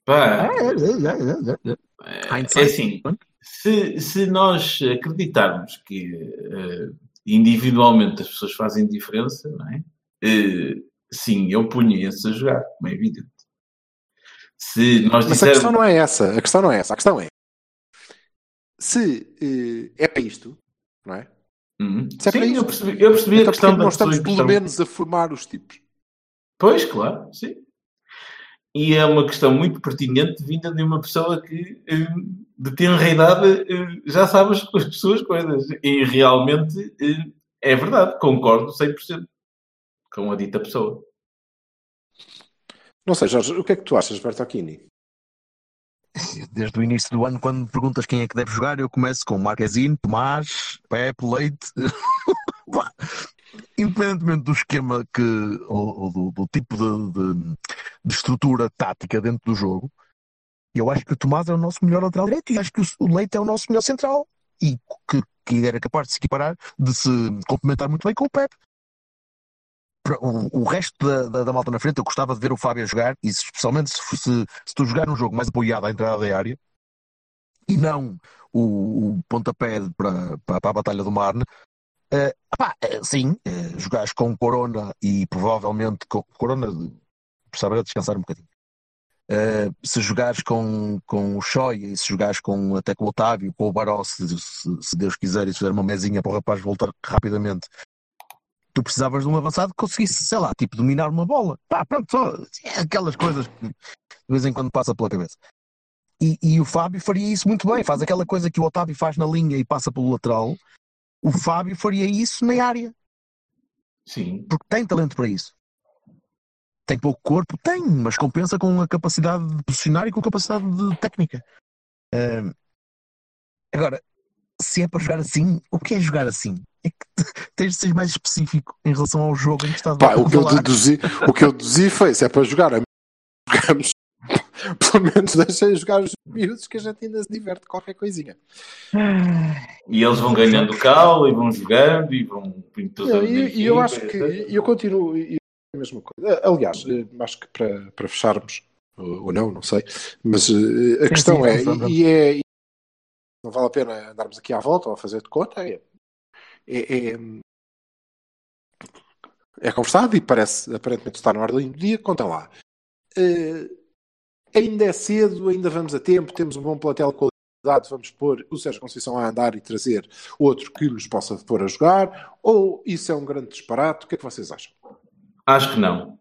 Pá, É, é, é, é, é. é assim, se, se nós acreditarmos que eh, individualmente as pessoas fazem diferença, não é? Eh, sim, eu punha esse a jogar, como é evidente. Se nós Mas a questão não é essa. A questão não é essa. A questão é se eh, é para isto, não é? Uhum. Se é para Sim, isto. eu percebi, eu percebi a Então questão porque da nós estamos pelo questão. menos a formar os tipos. Pois, claro, sim. E é uma questão muito pertinente vinda de uma pessoa que, eh, de tenra idade, eh, já sabe as, as suas coisas. E realmente eh, é verdade, concordo 100% com a dita pessoa. Não sei, Jorge, o que é que tu achas, Bertocchini? Desde o início do ano, quando me perguntas quem é que deve jogar, eu começo com Marquezine, Tomás, Pepe, Leite. [LAUGHS] Independentemente do esquema que, ou, ou do, do tipo de, de- de estrutura tática dentro do jogo, eu acho que o Tomás é o nosso melhor lateral direito e acho que o, Leite é o nosso melhor central e que, que era capaz de se equiparar, de se complementar muito bem com o Pepe. O, o resto da, da, da malta na frente, eu gostava de ver o Fábio a jogar, e especialmente se, se, se tu jogar um jogo mais apoiado à entrada da área e não o, o pontapé para, para, para a Batalha do Marne. Eh, pá, eh, sim, eh, jogares com Corona e provavelmente com Corona precisava de descansar um bocadinho. Eh, se jogares com, com o Shoya e se jogares com, até com o Otávio, com o Baró, se, se, se Deus quiser, e se fizer uma mesinha para o rapaz voltar rapidamente, tu precisavas de um avançado que conseguisse, sei lá, tipo, dominar uma bola. Pá, pronto, só é aquelas coisas que de vez em quando passa pela cabeça. E, e o Fábio faria isso muito bem, faz aquela coisa que o Otávio faz na linha e passa pelo lateral. O Fábio faria isso na área, Sim. porque tem talento para isso. Tem pouco corpo? Tem, mas compensa com a capacidade de posicionar e com a capacidade de técnica. Ahm, agora, se é para jogar assim, o que é jogar assim? É que [LAUGHS] tens de ser mais específico em relação ao jogo em que estás Pá, a o, que eu deduzi, o que eu deduzi foi: se é para jogar, [LAUGHS] jogamos. [LAUGHS] Pelo menos deixem jogar os miúdos que a gente ainda se diverte qualquer coisinha. E eles vão ganhando cal e vão jogando e vão E eu, na e eu acho que eu continuo e- e a mesma coisa. Aliás, eh, acho que para, para fecharmos, ou ou não, não sei, mas eh, a questão sim, é, vamos. e é, e não vale a pena andarmos aqui à volta ou a fazer de conta, é, é, é, é conversado e parece aparentemente estar na ordem do dia, conta lá. Eh, ainda é cedo, ainda vamos a tempo, temos um bom plantel de qualidade, vamos pôr o Sérgio Conceição a andar e trazer outro que nos possa pôr a jogar, ou isso é um grande disparate? O que é que vocês acham? Acho que não.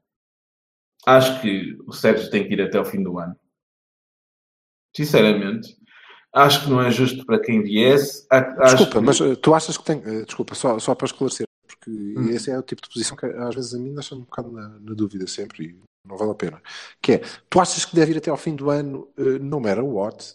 Acho que o Sérgio tem que ir até ao fim do ano. Sinceramente. Acho que não é justo para quem viesse. Desculpa, que- mas eh, tu achas que tem. eh, Desculpa, só, só para esclarecer, porque Hum. esse é o tipo de posição que às vezes a mim deixa um bocado na, na dúvida sempre e não vale a pena. Que é, tu achas que deve ir até ao fim do ano, eh, no matter what?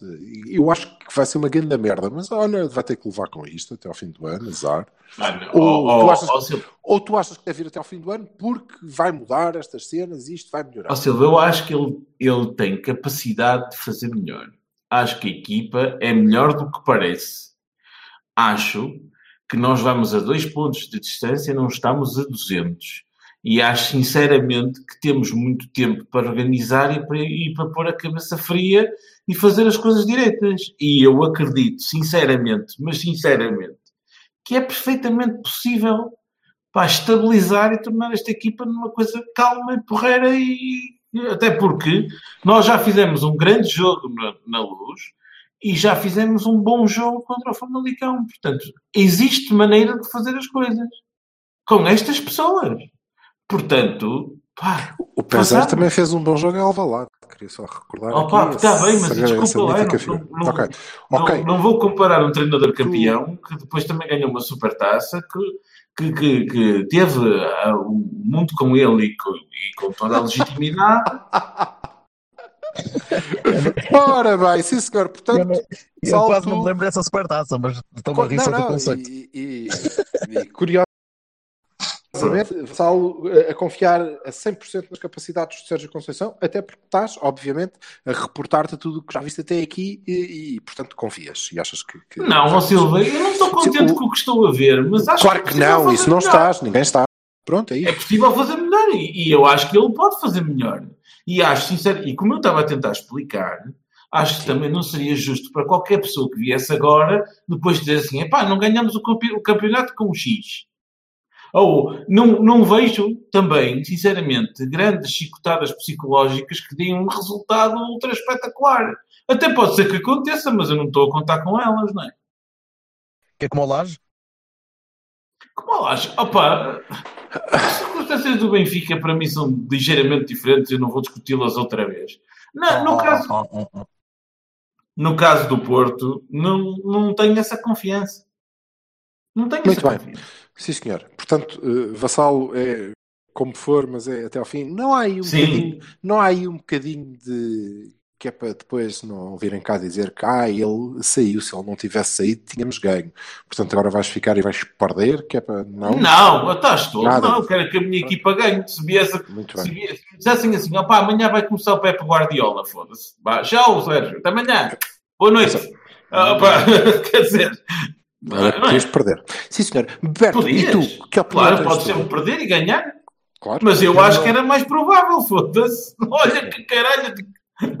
Eu acho que vai ser uma grande merda, mas olha, vai ter que levar com isto até ao fim do ano, azar. Não. Ou Ó, tu achas- ó, Silvio, Ou tu achas que deve ir até ao fim do ano porque vai mudar estas cenas e isto vai melhorar? ó, Silvio, eu acho que ele, ele tem capacidade de fazer melhor. Acho que a equipa é melhor do que parece. Acho que nós vamos a dois pontos de distância, não estamos a 200. E acho sinceramente que temos muito tempo para organizar e para, e para pôr a cabeça fria e fazer as coisas direitas. E eu acredito, sinceramente, mas sinceramente, que é perfeitamente possível pá, estabilizar e tornar esta equipa numa coisa calma e porreira e até porque nós já fizemos um grande jogo na, na luz e já fizemos um bom jogo contra o Famalicão. Portanto, existe maneira de fazer as coisas com estas pessoas. Portanto, pá, O Pezar Passado. também fez um bom jogo em Alvalade. Queria só recordar. Oh, pá, está bem, mas desculpa lá, não- não- Ok, não, ok. não vou comparar um treinador campeão que depois também ganhou uma supertaça que, que, que, que teve ah, o mundo com ele e com, e com toda a legitimidade. [LAUGHS] Ora bem, sim senhor. Eu, Portanto, não- eu salto- quase não me lembro dessa supertaça, mas estou a rir só do conceito. e, e, e curiosamente, Vassalo a confiar a 100% nas capacidades de Sérgio Conceição, até porque estás, obviamente, a reportar-te tudo o que já viste até aqui e, e, portanto, confias e achas que... que- Não, ó Silva, eu não estou contente o- com o que estou a ver, mas acho Claro que, é que possível não, fazer isso não melhor. estás, ninguém está. Pronto, é É isso. possível fazer melhor e, e eu acho que ele pode fazer melhor. E acho sincero, e como eu estava a tentar explicar, acho que também não seria justo para qualquer pessoa que viesse agora depois dizer assim: epá, não ganhamos o campe- o campeonato com um X. Ou não, não vejo também, sinceramente, grandes chicotadas psicológicas que deem um resultado ultra espetacular. Até pode ser que aconteça, mas eu não estou a contar com elas, não é? Que é como o Laje? Como eu acho? Opa, as circunstâncias do Benfica para mim são ligeiramente diferentes, eu não vou discuti-las outra vez. Não, no, Oh, caso, oh, oh. no caso do Porto, não, não tenho essa confiança. Não tenho Muito bem. confiança. Sim, senhor. Portanto, eh, Vassalo é como for, mas é até ao fim. Não há aí um Sim. bocadinho, não há aí um bocadinho de que é para depois não virem cá dizer que ah, ele saiu, se ele não tivesse saído, tínhamos ganho. Portanto, agora vais ficar e vais perder, que é para não. Não, estás todo. Nada. Não, quero que a minha equipa ganhe. Se viesse, Muito se bem. viesse, se dissessem assim, opá, amanhã vai começar o Pepe Guardiola, foda-se. Tchau, Sérgio. Até amanhã. Boa noite. Ah, [LAUGHS] quer dizer, Agora não é? podias perder. Sim, senhor. Berto, Podias. e tu? Que Claro, pode tu? sempre perder e ganhar. Claro. Mas eu acho não- que era mais provável, foda-se. [LAUGHS] Olha que caralho. de-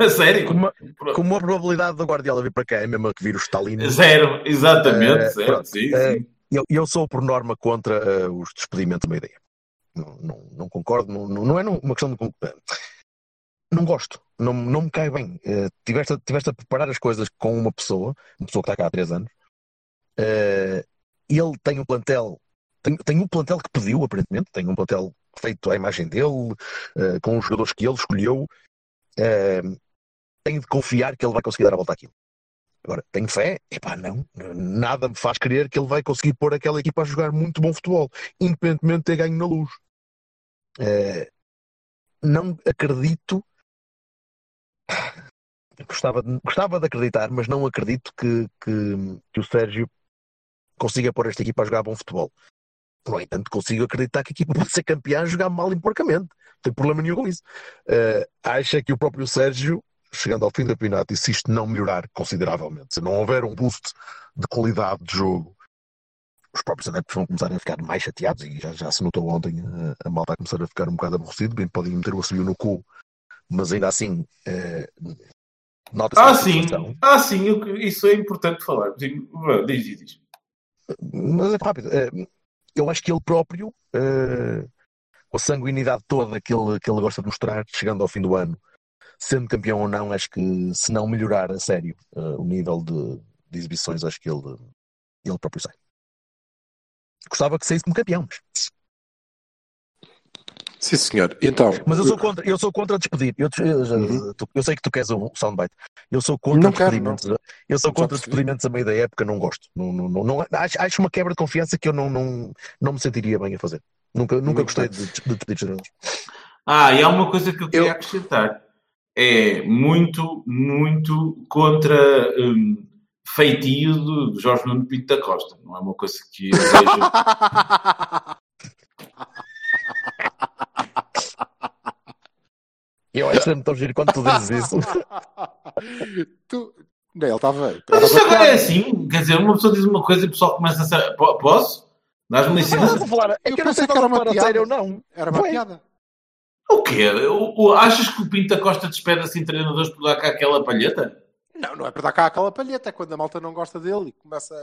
A sério. Como, como a probabilidade do Guardiola vir para cá é mesmo que vir o Stalin. Zero, exatamente, Eh, zero. Sim, eh, sim. Eu, eu sou por norma contra eh, os despedimentos de uma ideia. Não, não, não concordo, não, não não é uma questão de. Não gosto, não, não me cai bem. Eh, tiveste, a- tiveste a preparar as coisas com uma pessoa, uma pessoa que está cá há três anos. Eh, ele tem um plantel, tem, tem um plantel que pediu, aparentemente, tem um plantel feito à imagem dele, eh, com os jogadores que ele escolheu. Eh, tenho de confiar que ele vai conseguir dar a volta àquilo. Agora, tenho fé? Epá, não. Nada me faz crer que ele vai conseguir pôr aquela equipa a jogar muito bom futebol, independentemente de ter ganho na luz. Eh, não acredito. Gostava de, gostava de acreditar, mas não acredito que, que, que o Sérgio consiga pôr esta equipa a jogar bom futebol. No entanto, consigo acreditar que a equipa [LAUGHS] pode ser campeã a jogar mal porcamente. Não tem problema nenhum com isso. Eh, acha que o próprio Sérgio chegando ao fim do campeonato, e se isto não melhorar consideravelmente, se não houver um boost de qualidade de jogo, os próprios adeptos vão começar a ficar mais chateados e já, já se notou ontem a, a malta a começar a ficar um bocado aborrecido, bem podem meter o assobio no cu, mas ainda assim eh, nota-se Ah, sim. Ah, sim. Isso é importante falar. Diz, diz, diz. Mas é rápido. eh, eu acho que ele próprio, eh, com a sanguinidade toda que ele, que ele gosta de mostrar, chegando ao fim do ano, sendo campeão ou não, acho que se não melhorar a sério eh, o nível de, de exibições, acho que ele, ele próprio sai. Gostava que saísse como campeão, mas, Sim, senhor. Então, mas eu sou contra, eu sou contra despedir. Eu, eu, já- Uhum. tu- eu sei que tu queres um soundbite. Eu sou contra Não quero, despedimentos. Eu sou contra despedimentos a meio da época, não gosto. Não, não, não, não- acho, acho uma quebra de confiança que eu não, não, não me sentiria bem a fazer. Nunca, nunca Muito gostei bem. de, de despedir jogadores. Ah, e há uma coisa que eu queria Eu- acrescentar. É muito, muito contra hum, feitio do, do Jorge Nuno Pinto da Costa. Não é uma coisa que eu vejo. [LAUGHS] Eu acho sempre tão giro quando tu dizes isso. [LAUGHS] tu... Não, ele estava bem. Mas isso agora é assim. Quer dizer, uma pessoa diz uma coisa e o pessoal começa a ser. Po- Posso? Dás-me Não licença? é Eu que eu não sei se que era uma piada. ou não. Era uma piada. O quê? O- o- achas que o Pinto da Costa despede assim treinadores por dar cá aquela palheta? Não, não é para dar cá aquela palheta, é quando a malta não gosta dele e começa,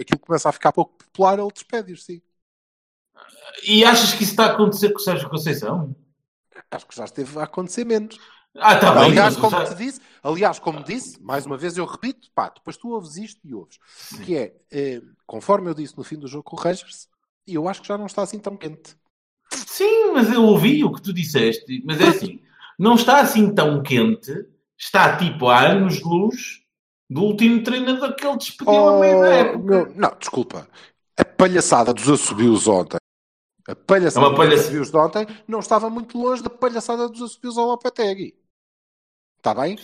aquilo começa a ficar pouco popular, ele despede-os, sim. E achas que isso está a acontecer com o Sérgio Conceição? Acho que já esteve a acontecer menos. Ah, está bem. aliás, como já- te disse, aliás, como disse, mais uma vez eu repito, pá, depois tu ouves isto e ouves, que é, eh, conforme eu disse no fim do jogo com o Rangers, eu acho que já não está assim tão quente. Sim, mas eu ouvi o que tu disseste. Mas é assim, não está assim tão quente. Está tipo há anos-luz do último treinador que ele despediu a meio da Oh, época. meu- não, desculpa. A palhaçada dos assobios ontem. A palhaçada É dos assobios de ontem não estava muito longe da palhaçada dos assobios ao Lopetegui. Está bem?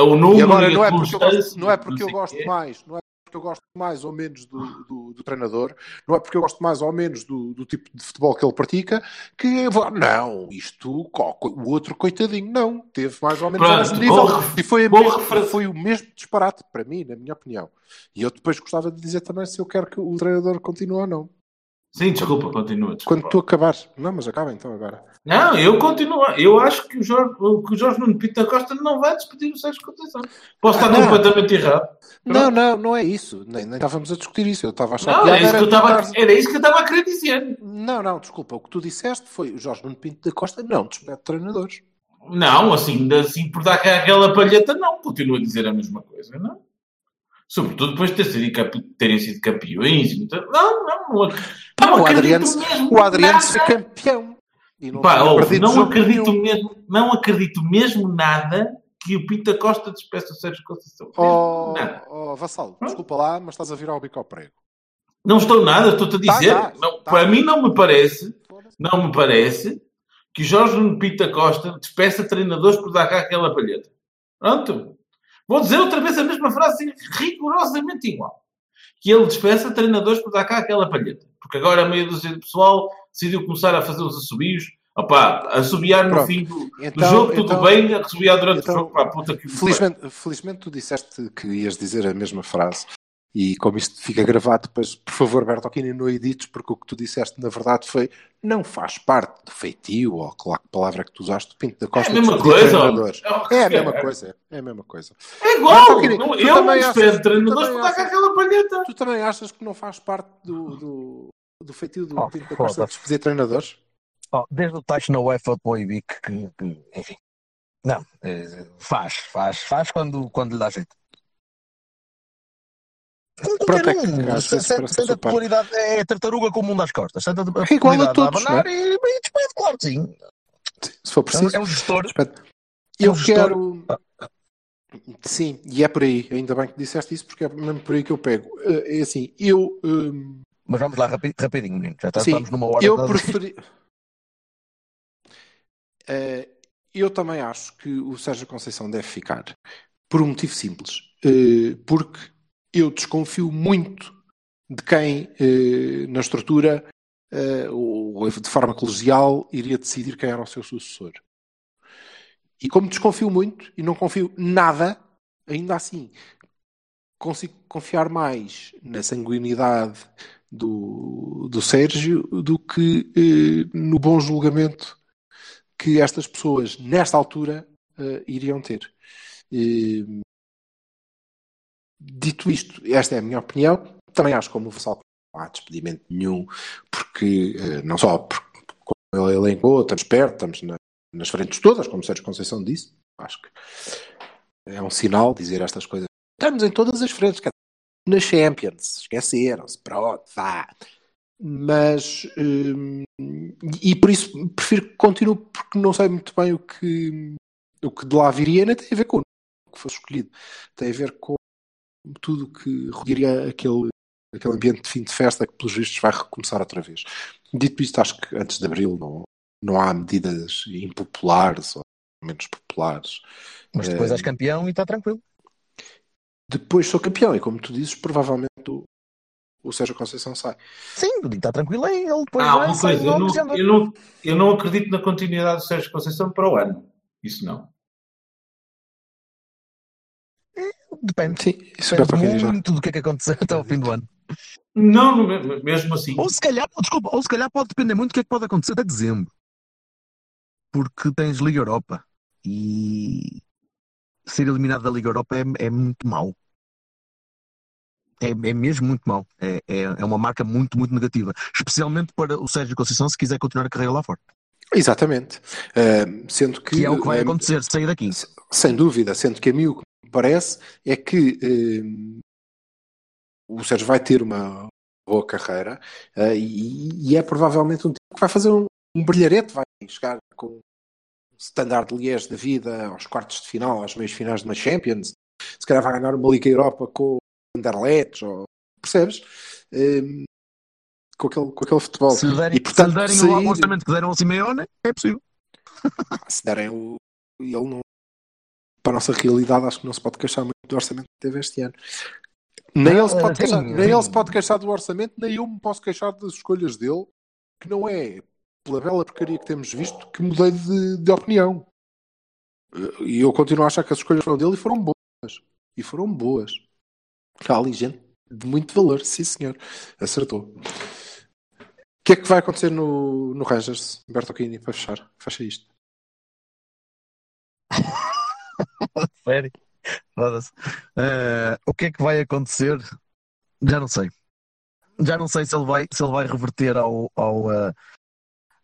O número E agora e a não é porque eu gosto, não é porque eu gosto mais, não é porque eu gosto mais ou menos do, do- do treinador, não é porque eu gosto mais ou menos do, do tipo de futebol que ele pratica, que vou, não, isto, o outro coitadinho, não, teve mais ou menos Pronto, mesmo nível. ref- E foi, mesma- refer- foi o mesmo disparate para mim, na minha opinião. E eu depois gostava de dizer também se eu quero que o treinador continue ou não. Sim, desculpa, continua. desculpa. Quando tu acabares. Não, mas acaba então agora. Não, eu continuo. Eu acho que o Jorge, que o Jorge Nuno Pinto da Costa não vai despedir o Sérgio Conceição. Posso Ah, estar completamente errado. Não, não, não é isso. Nem, nem estávamos a discutir isso. Eu estava a achar Não, piada era isso, que era estava, tentar- era isso que eu estava a querer dizer. Não, não, desculpa. O que tu disseste foi o Jorge Nuno Pinto da Costa não despede treinadores. Não, assim, assim por dar aquela palheta, não. Continuo a dizer a mesma coisa, não? Sobretudo depois de ter sido terem sido campeões. e tal. Não, não. Não, Pá, não o Adriano, mesmo o Adriano foi campeão. Não Pá, não, acredito nenhum. mesmo, não acredito mesmo nada que o Pinto da Costa despeça o Sérgio Conceição. Oh, nada. oh, Vassalo, desculpa lá, mas estás a virar o bico ao prego. Não estou nada, estou-te a Tá, dizer. tá, Não, tá. Para mim não me parece, não me parece que Jorge Nuno Pinto da Costa despeça treinadores por dar cá aquela palheta. Pronto. Vou dizer outra vez a mesma frase rigorosamente igual. Que ele despeça treinadores por dar cá aquela palheta. Porque agora a meia dúzia de pessoal decidiu começar a fazer os assobios. Opá, assobiar no fim do, do Então- jogo, tudo então- bem, assobiar durante então, o jogo, pá, puta que me Felizmente, felizmente tu disseste que ias dizer a mesma frase. E como isto fica gravado, depois, por favor, Bertolini, não edites, porque o que tu disseste, na verdade, foi não faz parte do feitio, ou lá que palavra que tu usaste, do Pinto da Costa. É a mesma coisa, ó. É a mesma É. coisa, é a mesma coisa. É igual! Não, tu eu também tu treinadores dar cá achas- aquela palheta. Tu também achas que não faz parte do, do, do feitio do Oh, Pinto da Costa foda-se. despedir treinadores? Oh, desde o Tacho na UEFA para o Ibic, que, que, enfim. Não, eh, faz, faz, faz quando, quando lhe dá jeito. Pronto, é que Qualquer um, senta- que senta sou a popularidade, é a tartaruga com o mundo às costas. Senta a É a todos, abanar e, e despede, claro que sim. Se for É um, preciso. é um gestor. É um Eu gestor. quero. Sim, e é por aí. Ainda bem que disseste isso, porque é mesmo por aí que eu pego. Eh, É assim, eu. hum, Mas vamos lá rapi- rapidinho, menino. Já tá- Sim, estamos numa hora. eu preferi. [LAUGHS] Eh, eu também acho que o Sérgio Conceição deve ficar por um motivo simples. Eh, porque eu desconfio muito de quem eh, na estrutura eh, ou de forma colegial iria decidir quem era o seu sucessor. E como desconfio muito e não confio nada, ainda assim consigo confiar mais na sanguinidade do, do Sérgio do que eh, no bom julgamento que estas pessoas, nesta altura, iriam ter. Dito isto, esta é a minha opinião. Também acho como o Vassal que não há despedimento nenhum, porque eh, não só porque, como ele elencou, estamos perto, estamos na- nas frentes todas, como Sérgio Conceição disse. Acho que é um sinal dizer estas coisas. Estamos em todas as frentes, nas Champions, esqueceram-se, pronto, vá. Mas, hum, e por isso prefiro que continue, porque não sei muito bem o que, o que de lá viria, nem tem a ver com o que foi escolhido, tem a ver com tudo o que rodearia aquele, aquele ambiente de fim de festa que, pelos vistos, vai recomeçar outra vez. Dito isto, acho que antes de abril não, não há medidas impopulares ou menos populares. Mas depois Eh, és campeão e está tranquilo. Depois sou campeão e, como tu dizes, provavelmente o, o Sérgio Conceição sai. Sim, está tranquilo aí. Ele depois Ah, vai uma coisa, de eu não, eu, não, eu não acredito na continuidade do Sérgio Conceição para o ano. Isso não. Depende. Sim, isso é Depende muito do que é que acontecer até ao fim do ano. Não, me- mesmo assim. Ou se calhar, desculpa, ou se calhar pode depender muito do que é que pode acontecer até dezembro. Porque tens Liga Europa e ser eliminado da Liga Europa é, é muito mau. É, é mesmo muito mau. É, é, é uma marca muito, muito negativa. Especialmente para o Sérgio Conceição se quiser continuar a carreira lá fora. Exatamente. Uh, sendo que, Que é o que vai eh, acontecer sair daqui. Sem dúvida, sendo que a mim o que parece é que eh, o Sérgio vai ter uma, boa carreira uh, e, e, é provavelmente um tipo que vai fazer um, um brilharete, vai chegar com standard de Liège da vida aos quartos de final, às meias finais de uma Champions, se calhar vai ganhar uma Liga Europa com o Anderlecht, ou, percebes? Um, com, aquele, com aquele futebol. Se lhe derem, e, portanto, se derem sair... o orçamento que deram ao Simeone, é possível. [LAUGHS] se derem o. Ele não. Para a nossa realidade, acho que não se pode queixar muito do orçamento que teve este ano. Nem, ele, se pode sim, queixar, sim. nem ele se pode queixar do orçamento, nem eu me posso queixar das escolhas dele, que não é pela bela porcaria que temos visto que mudei de, de opinião. E eu continuo a achar que as escolhas foram dele e foram boas. E foram boas. Há ali gente de muito valor, sim senhor. Acertou. O que é que vai acontecer no, no Rangers, Bertolini, para fechar? Fecha isto. [LAUGHS] Sério? Eh, o que é que vai acontecer? Já não sei. Já não sei se ele vai, se ele vai reverter ao, ao, eh,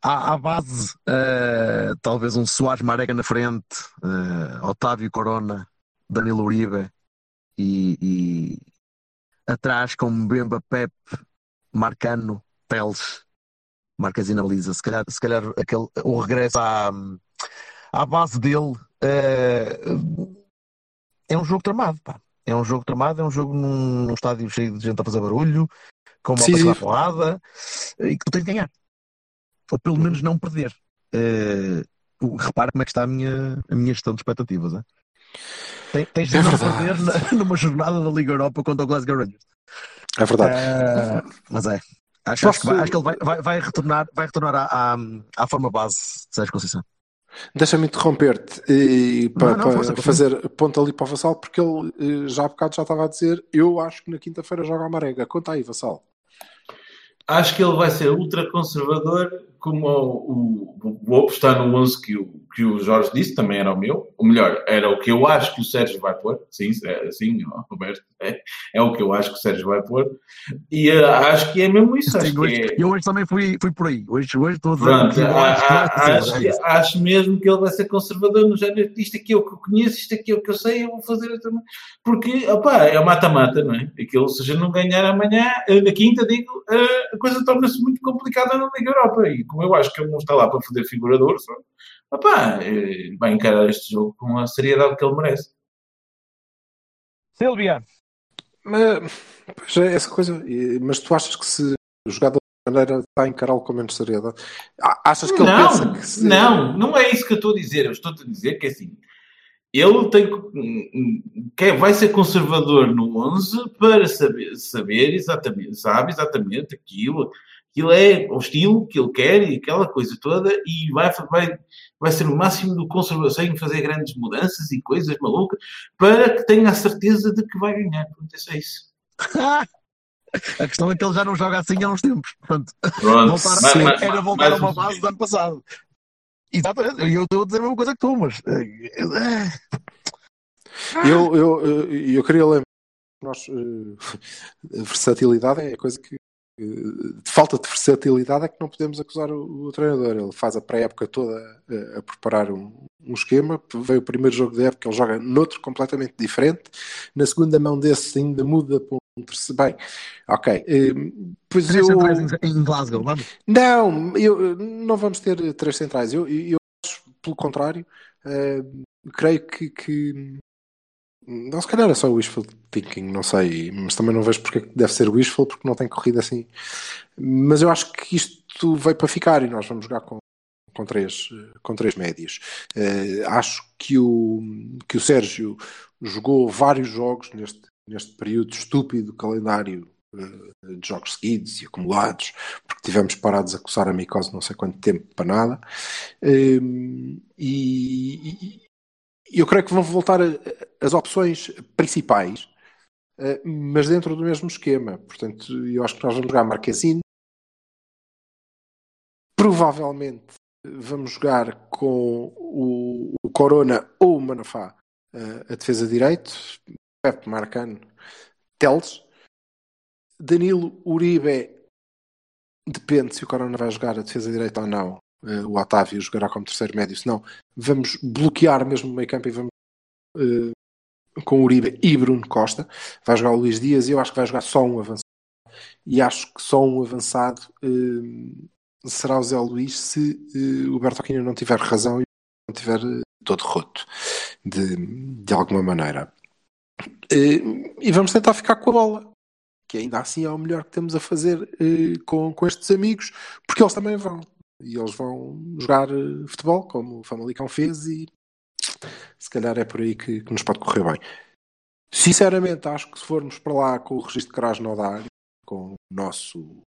à, à base, eh, talvez um Soares Marega na frente, Otávio Corona, Danilo Uribe e, e atrás com Mbemba, Pep, Marcano, Teles, Marquezina Lisa. Se calhar, se calhar aquele, o regresso à, à base dele. eh, é um jogo tramado, pá. É um jogo tramado, é um jogo num, num estádio cheio de gente a fazer barulho, com uma pessoa porrada, e que tu tens de ganhar. Ou pelo menos não perder. Eh, o- repara como é que está a minha, a minha gestão de expectativas. É? Tem- Tens de É não verdade. perder na- [LAUGHS] numa jornada da Liga Europa contra o Glasgow Rangers. É verdade. Eh, mas é. Acho, acho que, vai- Posso- acho que ele vai, vai, vai retornar, vai retornar à, à, à forma base de Sérgio Conceição. Deixa-me interromper-te e para, não, para força, força. fazer ponto ali para o Vassal, porque ele eh, já há bocado já estava a dizer: Eu acho que na quinta-feira joga a Marega. Conta aí, Vassal. Acho que ele vai ser ultra conservador, como o, vou apostar no 11 que o, que o Jorge disse, também era o meu. Ou melhor, era o que eu acho que o Sérgio vai pôr. Sim, é, sim Roberto. É, é o que eu acho que o Sérgio vai pôr. E eh, acho que é mesmo isso. Sim, hoje, é, Eu hoje também fui, fui por aí. Hoje, hoje estou a dizer Pronto, acho acho, acho mesmo que ele vai ser conservador no género isto aqui é o que eu conheço, isto aqui é o que eu sei, eu vou fazer também. Porque, opá, é mata-mata, não é? Aquilo, se a gente não ganhar amanhã, eh, na quinta, digo, eh, a coisa torna-se muito complicada na Liga Europa. E como eu acho que ele não está lá para fazer figurador, só, opá, eh, vai encarar este jogo com a seriedade que ele merece. Silvia, Mas, pois é, essa coisa. Mas tu achas que se jogar de outra maneira está a encará-lo com menos seriedade? Achas que ele pensa Não, que se... não, não é isso que eu estou a dizer. Eu estou a dizer que é assim. Ele tem que, que vai ser conservador no 11 para saber, saber exatamente, sabe exatamente aquilo, aquilo é o estilo que ele quer e aquela coisa toda e vai, vai, vai ser o máximo do conservação em fazer grandes mudanças e coisas malucas para que tenha a certeza de que vai ganhar. Pronto, é só isso. [LAUGHS] A questão é que ele já não joga assim há uns tempos. Portanto, Pronto. [LAUGHS] voltar, Mas- mas- era voltar mas- a uma base do ano passado. Exatamente, e eu estou a dizer a mesma coisa que tu, mas. eh, Eu, eu, eu, eu queria lembrar que nós, eh, [LAUGHS] a versatilidade é a coisa que. Eh, De falta de versatilidade é que não podemos acusar o, o treinador. Ele faz a pré-época toda a, a preparar um, um esquema. Veio o primeiro jogo da época, ele joga noutro completamente diferente. Na segunda mão desse ainda muda para um terceiro. Bem, ok. eh, Pois Três eu. centrais em Glasgow, vamos. Não, eu, não vamos ter três centrais. Eu, eu acho, pelo contrário, eh, creio que, que. Não, se calhar é só wishful thinking, não sei, mas também não vejo porque é deve ser wishful, porque não tem corrido assim. Mas eu acho que isto veio para ficar e nós vamos jogar com, com, três, eh, com três médios. Eh, acho que o, que o Sérgio jogou vários jogos neste, neste período estúpido calendário eh, de jogos seguidos e acumulados, porque tivemos parados a coçar a micose não sei quanto tempo para nada. Hum, E, e- e eu creio que vão voltar as opções principais, eh, mas dentro do mesmo esquema. Portanto, eu acho que nós vamos jogar Marquezine. Provavelmente eh, vamos jogar com o, Corona ou o Manafá eh, a defesa de direito, Pepe Marcano, Teles. Danilo Uribe depende se o Corona vai jogar a defesa direita ou não. Eh, o Otávio jogará como terceiro médio, senão vamos bloquear mesmo o meio campo e vamos eh, com Uribe e Bruno Costa. Vai jogar o Luís Dias e eu acho que vai jogar só um avançado e acho que só um avançado uh, será o Zé Luís se uh, o Bertolini não tiver razão e não tiver uh, todo roto de, de alguma maneira. e vamos tentar ficar com a bola, que ainda assim é o melhor que temos a fazer com, com estes amigos, porque eles também vão. E eles vão jogar futebol, como o Famalicão fez, e se calhar é por aí que, que nos pode correr bem. Sinceramente, acho que se formos para lá com o registro de Cras Nodar, com o nosso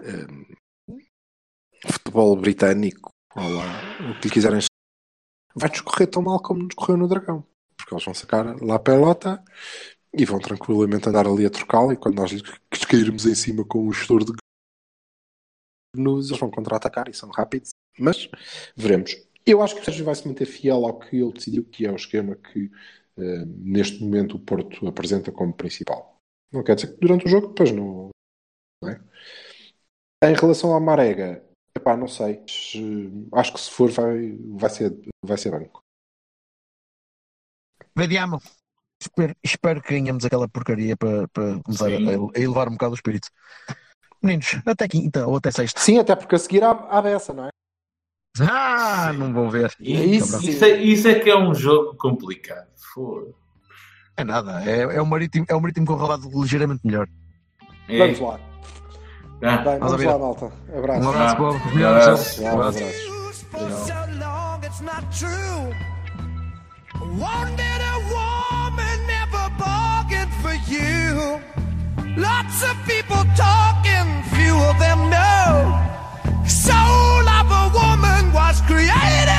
um, futebol britânico, ou lá, o que lhe quiserem vai-nos correr tão mal como nos correu no Dragão. Porque eles vão sacar lá a pelota e vão tranquilamente andar ali a trocá-la e quando nós lhes cairmos em cima com um estouro de gnus, eles vão contra-atacar e são rápidos. Mas veremos. Eu acho que o Sérgio vai se manter fiel ao que ele decidiu, que é o esquema que uh, neste momento o Porto apresenta como principal. Não quer dizer que durante o jogo depois não. não é? Em relação à Marega, epá, não sei. Acho que se for vai, vai, ser, vai ser banco. Vediamo. Espero, espero que ganhemos aquela porcaria para, para começar a, a, elevar um bocado o espírito. Meninos, até quinta ou até sexta. Sim, até porque a seguir há, há dessa, não é? Ah, não vão ver. Isso, isso, é, isso é que é um jogo complicado. Foda. É nada, é, é, o marítimo, é o marítimo com rolado ligeiramente melhor. É. Vamos lá. Ah. Bem, vamos lá, malta. Abraço. Um abraço, Bob. Um abraço. Um abraço. Lots of people talking, few of them know. Soul of a woman was created.